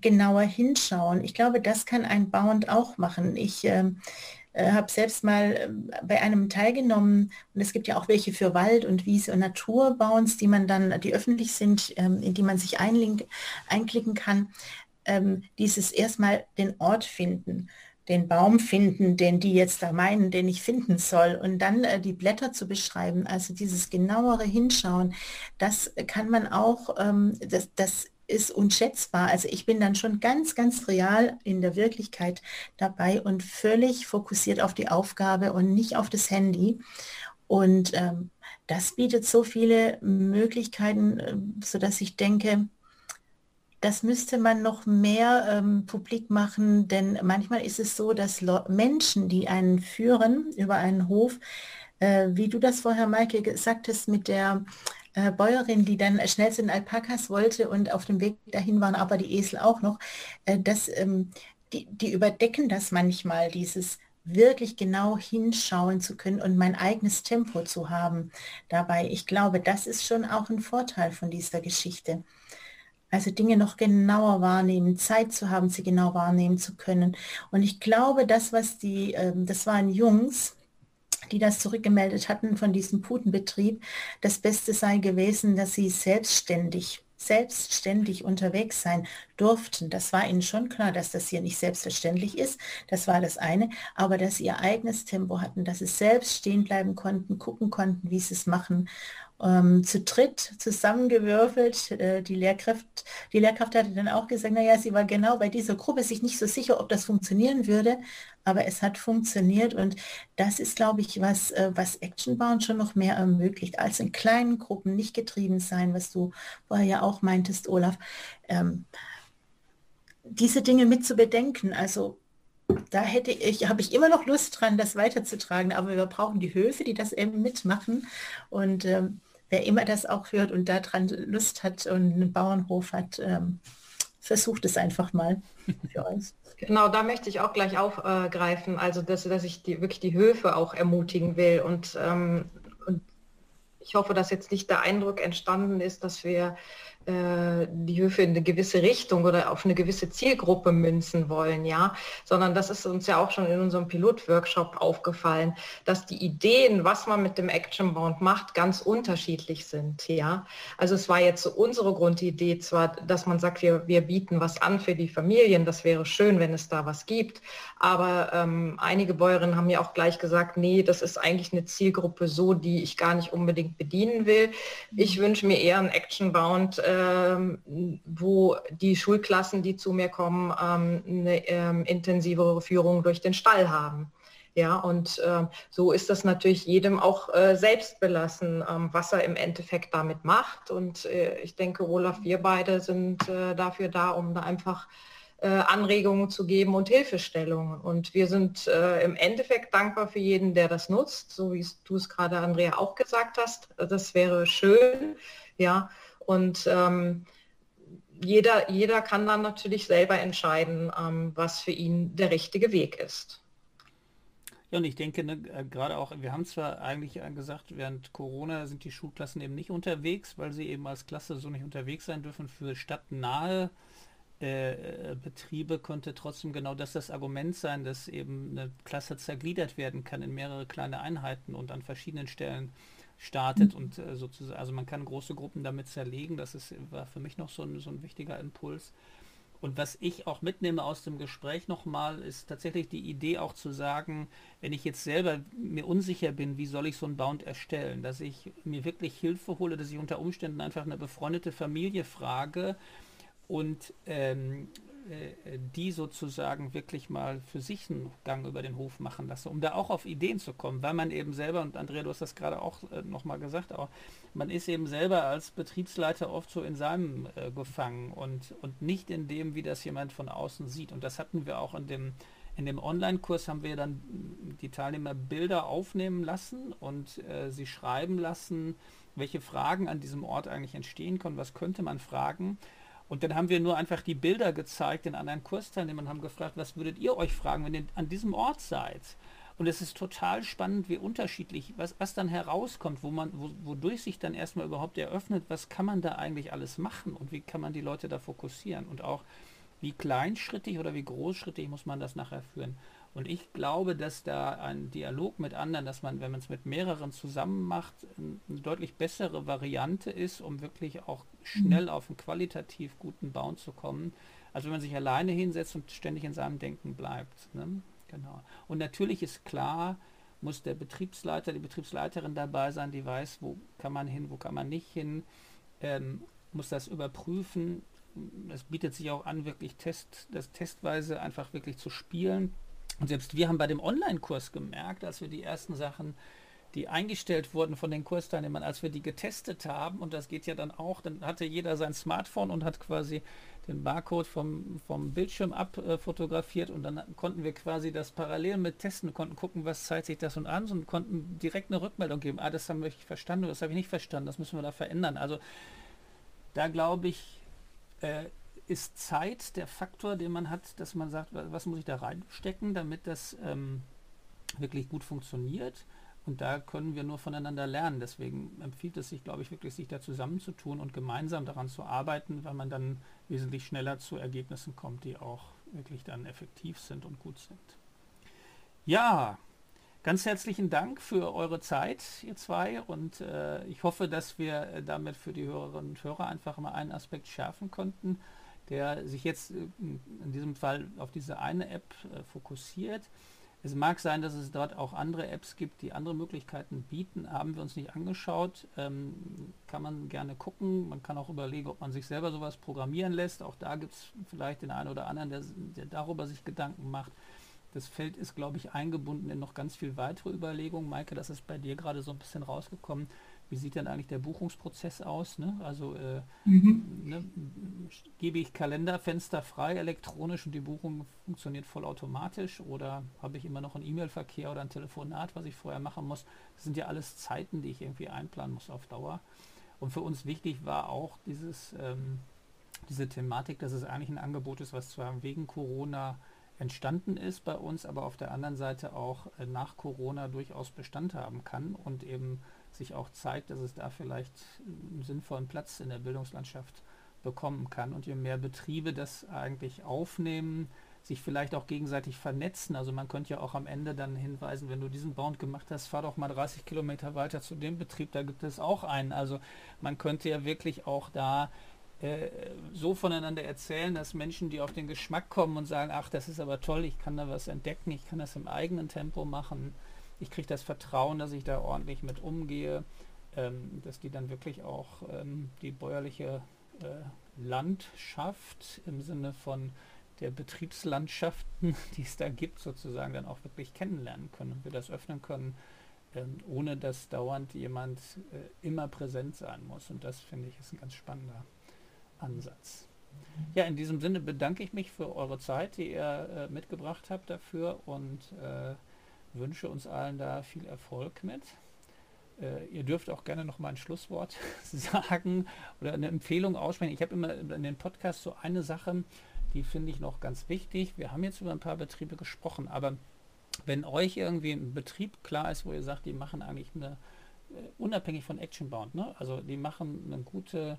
S2: genauer hinschauen. Ich glaube, das kann ein Bauend auch machen. Ich ähm, äh, habe selbst mal äh, bei einem teilgenommen und es gibt ja auch welche für Wald und Wiese und Naturbauens, die man dann, die öffentlich sind, ähm, in die man sich einlink, einklicken kann. Ähm, dieses erstmal den Ort finden den Baum finden, den die jetzt da meinen, den ich finden soll und dann äh, die Blätter zu beschreiben, also dieses genauere Hinschauen, das kann man auch, ähm, das, das ist unschätzbar. Also ich bin dann schon ganz, ganz real in der Wirklichkeit dabei und völlig fokussiert auf die Aufgabe und nicht auf das Handy. Und ähm, das bietet so viele Möglichkeiten, äh, sodass ich denke, das müsste man noch mehr ähm, publik machen, denn manchmal ist es so, dass Le Menschen, die einen führen über einen Hof, äh, wie du das vorher, Maike, gesagt hast, mit der äh, Bäuerin, die dann schnell zu den Alpakas wollte und auf dem Weg dahin waren aber die Esel auch noch, äh, das, ähm, die, die überdecken das manchmal, dieses wirklich genau hinschauen zu können und mein eigenes Tempo zu haben dabei. Ich glaube, das ist schon auch ein Vorteil von dieser Geschichte. Also Dinge noch genauer wahrnehmen, Zeit zu haben, sie genau wahrnehmen zu können. Und ich glaube, das, was die, ähm, das waren Jungs, die das zurückgemeldet hatten von diesem Putenbetrieb, das Beste sei gewesen, dass sie selbstständig selbstständig unterwegs sein durften. Das war ihnen schon klar, dass das hier nicht selbstverständlich ist. Das war das eine. Aber dass sie ihr eigenes Tempo hatten, dass sie selbst stehen bleiben konnten, gucken konnten, wie sie es machen ähm, zu dritt zusammengewürfelt. Äh, die, Lehrkraft, die Lehrkraft hatte dann auch gesagt, naja, sie war genau bei dieser Gruppe sich nicht so sicher, ob das funktionieren würde, aber es hat funktioniert und das ist, glaube ich, was, äh, was Actionbound schon noch mehr ermöglicht, als in kleinen Gruppen nicht getrieben sein, was du vorher ja auch meintest, Olaf. Ähm, diese Dinge mit zu bedenken, also da hätte ich, habe ich immer noch Lust dran, das weiterzutragen, aber wir brauchen die Höfe, die das eben mitmachen. Und ähm, wer immer das auch hört und daran Lust hat und einen Bauernhof hat, ähm, versucht es einfach mal für uns.
S3: Genau, da möchte ich auch gleich aufgreifen, also dass, dass ich die, wirklich die Höfe auch ermutigen will und, ähm, und ich hoffe, dass jetzt nicht der Eindruck entstanden ist, dass wir die Höfe in eine gewisse Richtung oder auf eine gewisse Zielgruppe münzen wollen, ja, sondern das ist uns ja auch schon in unserem Pilotworkshop aufgefallen, dass die Ideen, was man mit dem Action Bound macht, ganz unterschiedlich sind, ja. Also es war jetzt so unsere Grundidee zwar, dass man sagt, wir, wir bieten was an für die Familien, das wäre schön, wenn es da was gibt, aber ähm, einige Bäuerinnen haben ja auch gleich gesagt, nee, das ist eigentlich eine Zielgruppe so, die ich gar nicht unbedingt bedienen will. Ich wünsche mir eher ein Action Bound, äh, ähm, wo die Schulklassen, die zu mir kommen, ähm, eine ähm, intensivere Führung durch den Stall haben. Ja, und äh, so ist das natürlich jedem auch äh, selbst belassen, ähm, was er im Endeffekt damit macht. Und äh, ich denke, Olaf, wir beide sind äh, dafür da, um da einfach äh, Anregungen zu geben und Hilfestellungen. Und wir sind äh, im Endeffekt dankbar für jeden, der das nutzt, so wie du es gerade, Andrea, auch gesagt hast. Das wäre schön. Ja, und ähm, jeder, jeder kann dann natürlich selber entscheiden, ähm, was für ihn der richtige Weg ist.
S1: Ja, und ich denke, ne, äh, gerade auch, wir haben zwar eigentlich gesagt, während Corona sind die Schulklassen eben nicht unterwegs, weil sie eben als Klasse so nicht unterwegs sein dürfen. Für stadtnahe äh, Betriebe konnte trotzdem genau das das Argument sein, dass eben eine Klasse zergliedert werden kann in mehrere kleine Einheiten und an verschiedenen Stellen startet und äh, sozusagen, also man kann große Gruppen damit zerlegen. Das ist, war für mich noch so ein, so ein wichtiger Impuls. Und was ich auch mitnehme aus dem Gespräch nochmal, ist tatsächlich die Idee auch zu sagen, wenn ich jetzt selber mir unsicher bin, wie soll ich so ein Bound erstellen, dass ich mir wirklich Hilfe hole, dass ich unter Umständen einfach eine befreundete Familie frage und ähm, äh, die sozusagen wirklich mal für sich einen Gang über den Hof machen lasse, um da auch auf Ideen zu kommen, weil man eben selber, und Andrea, du hast das gerade auch äh, nochmal gesagt, auch, man ist eben selber als Betriebsleiter oft so in seinem äh, gefangen und, und nicht in dem, wie das jemand von außen sieht. Und das hatten wir auch in dem, in dem Online-Kurs haben wir dann die Teilnehmer Bilder aufnehmen lassen und äh, sie schreiben lassen, welche Fragen an diesem Ort eigentlich entstehen können, was könnte man fragen. Und dann haben wir nur einfach die Bilder gezeigt den anderen Kursteilnehmern, haben gefragt, was würdet ihr euch fragen, wenn ihr an diesem Ort seid? Und es ist total spannend, wie unterschiedlich, was, was dann herauskommt, wo man, wo, wodurch sich dann erstmal überhaupt eröffnet, was kann man da eigentlich alles machen und wie kann man die Leute da fokussieren und auch wie kleinschrittig oder wie großschrittig muss man das nachher führen. Und ich glaube, dass da ein Dialog mit anderen, dass man, wenn man es mit mehreren zusammen macht, eine deutlich bessere Variante ist, um wirklich auch schnell auf einen qualitativ guten Bauen zu kommen, als wenn man sich alleine hinsetzt und ständig in seinem Denken bleibt. Ne? Genau. Und natürlich ist klar, muss der Betriebsleiter, die Betriebsleiterin dabei sein, die weiß, wo kann man hin, wo kann man nicht hin, ähm, muss das überprüfen. Es bietet sich auch an, wirklich Test, das testweise einfach wirklich zu spielen und selbst wir haben bei dem Online-Kurs gemerkt, als wir die ersten Sachen, die eingestellt wurden von den Kursteilnehmern, als wir die getestet haben, und das geht ja dann auch, dann hatte jeder sein Smartphone und hat quasi den Barcode vom, vom Bildschirm abfotografiert äh, und dann konnten wir quasi das parallel mit testen, konnten gucken, was zeigt sich das und an und konnten direkt eine Rückmeldung geben. Ah, das haben wir verstanden, das habe ich nicht verstanden, das müssen wir da verändern. Also da glaube ich, äh, ist Zeit der Faktor, den man hat, dass man sagt, was muss ich da reinstecken, damit das ähm, wirklich gut funktioniert. Und da können wir nur voneinander lernen. Deswegen empfiehlt es sich, glaube ich, wirklich, sich da zusammenzutun und gemeinsam daran zu arbeiten, weil man dann wesentlich schneller zu Ergebnissen kommt, die auch wirklich dann effektiv sind und gut sind. Ja, ganz herzlichen Dank für eure Zeit, ihr zwei. Und äh, ich hoffe, dass wir damit für die Hörerinnen und Hörer einfach mal einen Aspekt schärfen konnten der sich jetzt äh, in diesem Fall auf diese eine App äh, fokussiert. Es mag sein, dass es dort auch andere Apps gibt, die andere Möglichkeiten bieten. Haben wir uns nicht angeschaut. Ähm, kann man gerne gucken. Man kann auch überlegen, ob man sich selber sowas programmieren lässt. Auch da gibt es vielleicht den einen oder anderen, der, der darüber sich Gedanken macht. Das Feld ist, glaube ich, eingebunden in noch ganz viel weitere Überlegungen. Maike, das ist bei dir gerade so ein bisschen rausgekommen. Wie sieht denn eigentlich der Buchungsprozess aus? Ne? Also äh, mhm. ne, gebe ich Kalenderfenster frei elektronisch und die Buchung funktioniert vollautomatisch oder habe ich immer noch einen E-Mail-Verkehr oder ein Telefonat, was ich vorher machen muss? Das sind ja alles Zeiten, die ich irgendwie einplanen muss auf Dauer. Und für uns wichtig war auch dieses, ähm, diese Thematik, dass es eigentlich ein Angebot ist, was zwar wegen Corona entstanden ist bei uns, aber auf der anderen Seite auch äh, nach Corona durchaus Bestand haben kann und eben sich auch zeigt, dass es da vielleicht einen sinnvollen Platz in der Bildungslandschaft bekommen kann. Und je mehr Betriebe das eigentlich aufnehmen, sich vielleicht auch gegenseitig vernetzen. Also man könnte ja auch am Ende dann hinweisen, wenn du diesen Bound gemacht hast, fahr doch mal 30 Kilometer weiter zu dem Betrieb, da gibt es auch einen. Also man könnte ja wirklich auch da äh, so voneinander erzählen, dass Menschen, die auf den Geschmack kommen und sagen, ach, das ist aber toll, ich kann da was entdecken, ich kann das im eigenen Tempo machen, ich kriege das Vertrauen, dass ich da ordentlich mit umgehe, ähm, dass die dann wirklich auch ähm, die bäuerliche äh, Landschaft im Sinne von der Betriebslandschaften, die es da gibt, sozusagen dann auch wirklich kennenlernen können und wir das öffnen können, ähm, ohne dass dauernd jemand äh, immer präsent sein muss. Und das finde ich ist ein ganz spannender Ansatz. Ja, in diesem Sinne bedanke ich mich für eure Zeit, die ihr äh, mitgebracht habt dafür und äh, wünsche uns allen da viel Erfolg mit. Äh, ihr dürft auch gerne noch mal ein Schlusswort sagen oder eine Empfehlung aussprechen. Ich habe immer in den Podcast so eine Sache, die finde ich noch ganz wichtig. Wir haben jetzt über ein paar Betriebe gesprochen, aber wenn euch irgendwie ein Betrieb klar ist, wo ihr sagt, die machen eigentlich eine, äh, unabhängig von Actionbound, ne? also die machen eine gute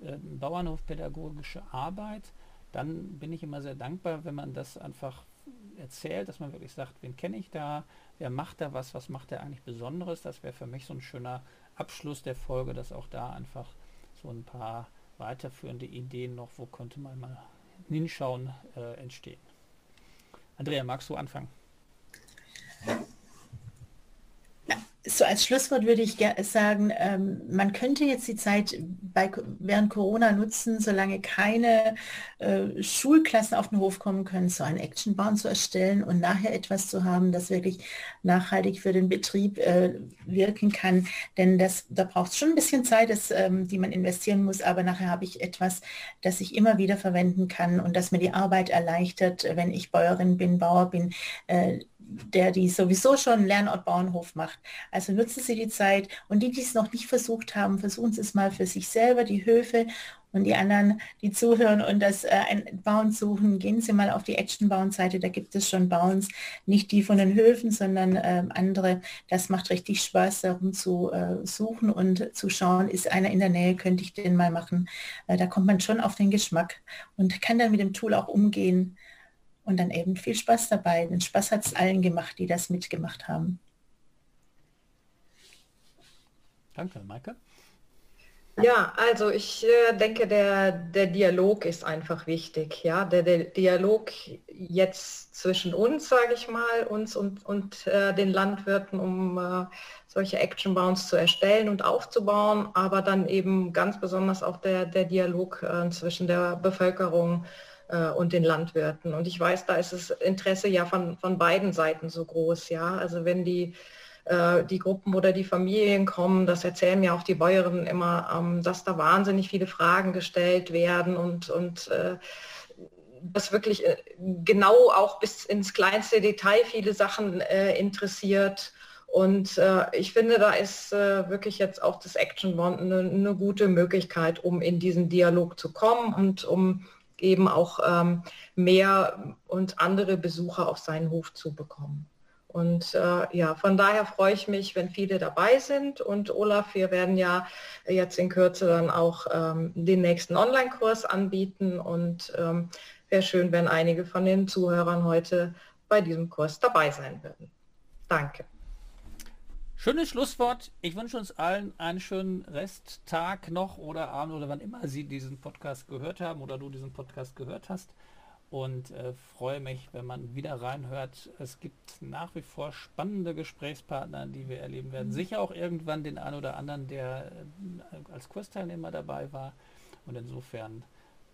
S1: äh, Bauernhofpädagogische Arbeit, dann bin ich immer sehr dankbar, wenn man das einfach erzählt, dass man wirklich sagt, wen kenne ich da, wer macht da was, was macht er eigentlich Besonderes. Das wäre für mich so ein schöner Abschluss der Folge, dass auch da einfach so ein paar weiterführende Ideen noch, wo könnte man mal hinschauen, äh, entstehen. Andrea, magst du anfangen?
S2: So als Schlusswort würde ich sagen, ähm, man könnte jetzt die Zeit bei, während Corona nutzen, solange keine äh, Schulklassen auf den Hof kommen können, so einen Actionbaum zu erstellen und nachher etwas zu haben, das wirklich nachhaltig für den Betrieb äh, wirken kann. Denn das, da braucht es schon ein bisschen Zeit, das, ähm, die man investieren muss, aber nachher habe ich etwas, das ich immer wieder verwenden kann und das mir die Arbeit erleichtert, wenn ich Bäuerin bin, Bauer bin. Äh, der die sowieso schon Lernort Bauernhof macht. Also nutzen Sie die Zeit und die, die es noch nicht versucht haben, versuchen Sie es mal für sich selber, die Höfe und die anderen, die zuhören und das äh, ein Bauen suchen, gehen Sie mal auf die Action Bauen Seite, da gibt es schon Bauens, nicht die von den Höfen, sondern äh, andere. Das macht richtig Spaß, darum zu äh, suchen und zu schauen, ist einer in der Nähe, könnte ich den mal machen. Äh, da kommt man schon auf den Geschmack und kann dann mit dem Tool auch umgehen und dann eben viel Spaß dabei. Den Spaß hat es allen gemacht, die das mitgemacht haben.
S1: Danke, Maike.
S3: Ja, also ich äh, denke, der, der Dialog ist einfach wichtig. Ja, der, der Dialog jetzt zwischen uns, sage ich mal, uns und, und äh, den Landwirten, um äh, solche Action Bounds zu erstellen und aufzubauen, aber dann eben ganz besonders auch der, der Dialog äh, zwischen der Bevölkerung äh, und den Landwirten. Und ich weiß, da ist das Interesse ja von, von beiden Seiten so groß. Ja, also wenn die äh, die Gruppen oder die Familien kommen, das erzählen mir auch die Bäuerinnen immer, ähm, dass da wahnsinnig viele Fragen gestellt werden und, und äh, das wirklich äh, genau auch bis ins kleinste Detail viele Sachen äh, interessiert. Und äh, ich finde, da ist äh, wirklich jetzt auch das Action Bond eine, eine, gute Möglichkeit, um in diesen Dialog zu kommen und um eben auch ähm, mehr und andere Besucher auf seinen Hof zu bekommen. Und äh, ja, von daher freue ich mich, wenn viele dabei sind. Und Olaf, wir werden ja jetzt in Kürze dann auch ähm, den nächsten Online-Kurs anbieten. Und ähm, wäre schön, wenn einige von den Zuhörern heute bei diesem Kurs dabei sein würden. Danke.
S1: Schönes Schlusswort. Ich wünsche uns allen einen schönen Resttag noch oder Abend oder wann immer Sie diesen Podcast gehört haben oder du diesen Podcast gehört hast. Und äh, freue mich, wenn man wieder reinhört. Es gibt nach wie vor spannende Gesprächspartner, die wir erleben werden. Mhm. Sicher auch irgendwann den einen oder anderen, der äh, als Kursteilnehmer dabei war. Und insofern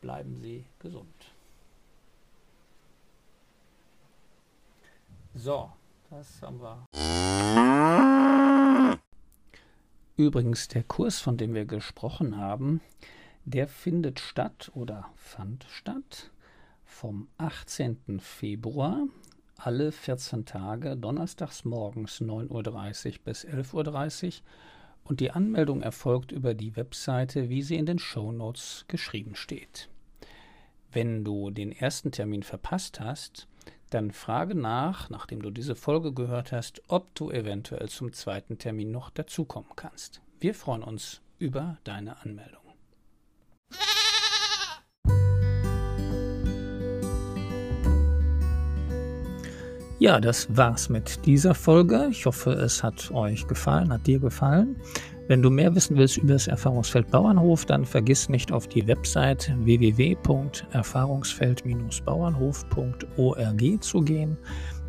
S1: bleiben Sie gesund. So, das haben wir. Übrigens, der Kurs, von dem wir gesprochen haben, der findet statt oder fand statt vom 18. Februar alle 14 Tage, donnerstags morgens 9.30 Uhr bis 11.30 Uhr und die Anmeldung erfolgt über die Webseite, wie sie in den Shownotes geschrieben steht. Wenn du den ersten Termin verpasst hast, dann frage nach, nachdem du diese Folge gehört hast, ob du eventuell zum zweiten Termin noch dazukommen kannst. Wir freuen uns über deine Anmeldung. Ja, das war's mit dieser Folge. Ich hoffe, es hat euch gefallen, hat dir gefallen. Wenn du mehr wissen willst über das Erfahrungsfeld Bauernhof, dann vergiss nicht auf die Website www.erfahrungsfeld-bauernhof.org zu gehen.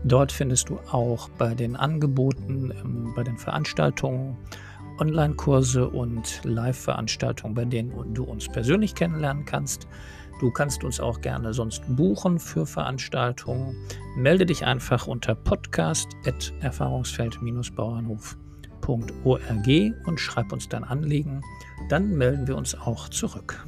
S1: Dort findest du auch bei den Angeboten, ähm, bei den Veranstaltungen, Online-Kurse und Live-Veranstaltungen, bei denen du uns persönlich kennenlernen kannst. Du kannst uns auch gerne sonst buchen für Veranstaltungen. Melde dich einfach unter podcast.erfahrungsfeld-bauernhof.org www.ccc.org und schreib uns dein Anliegen, dann melden wir uns auch zurück.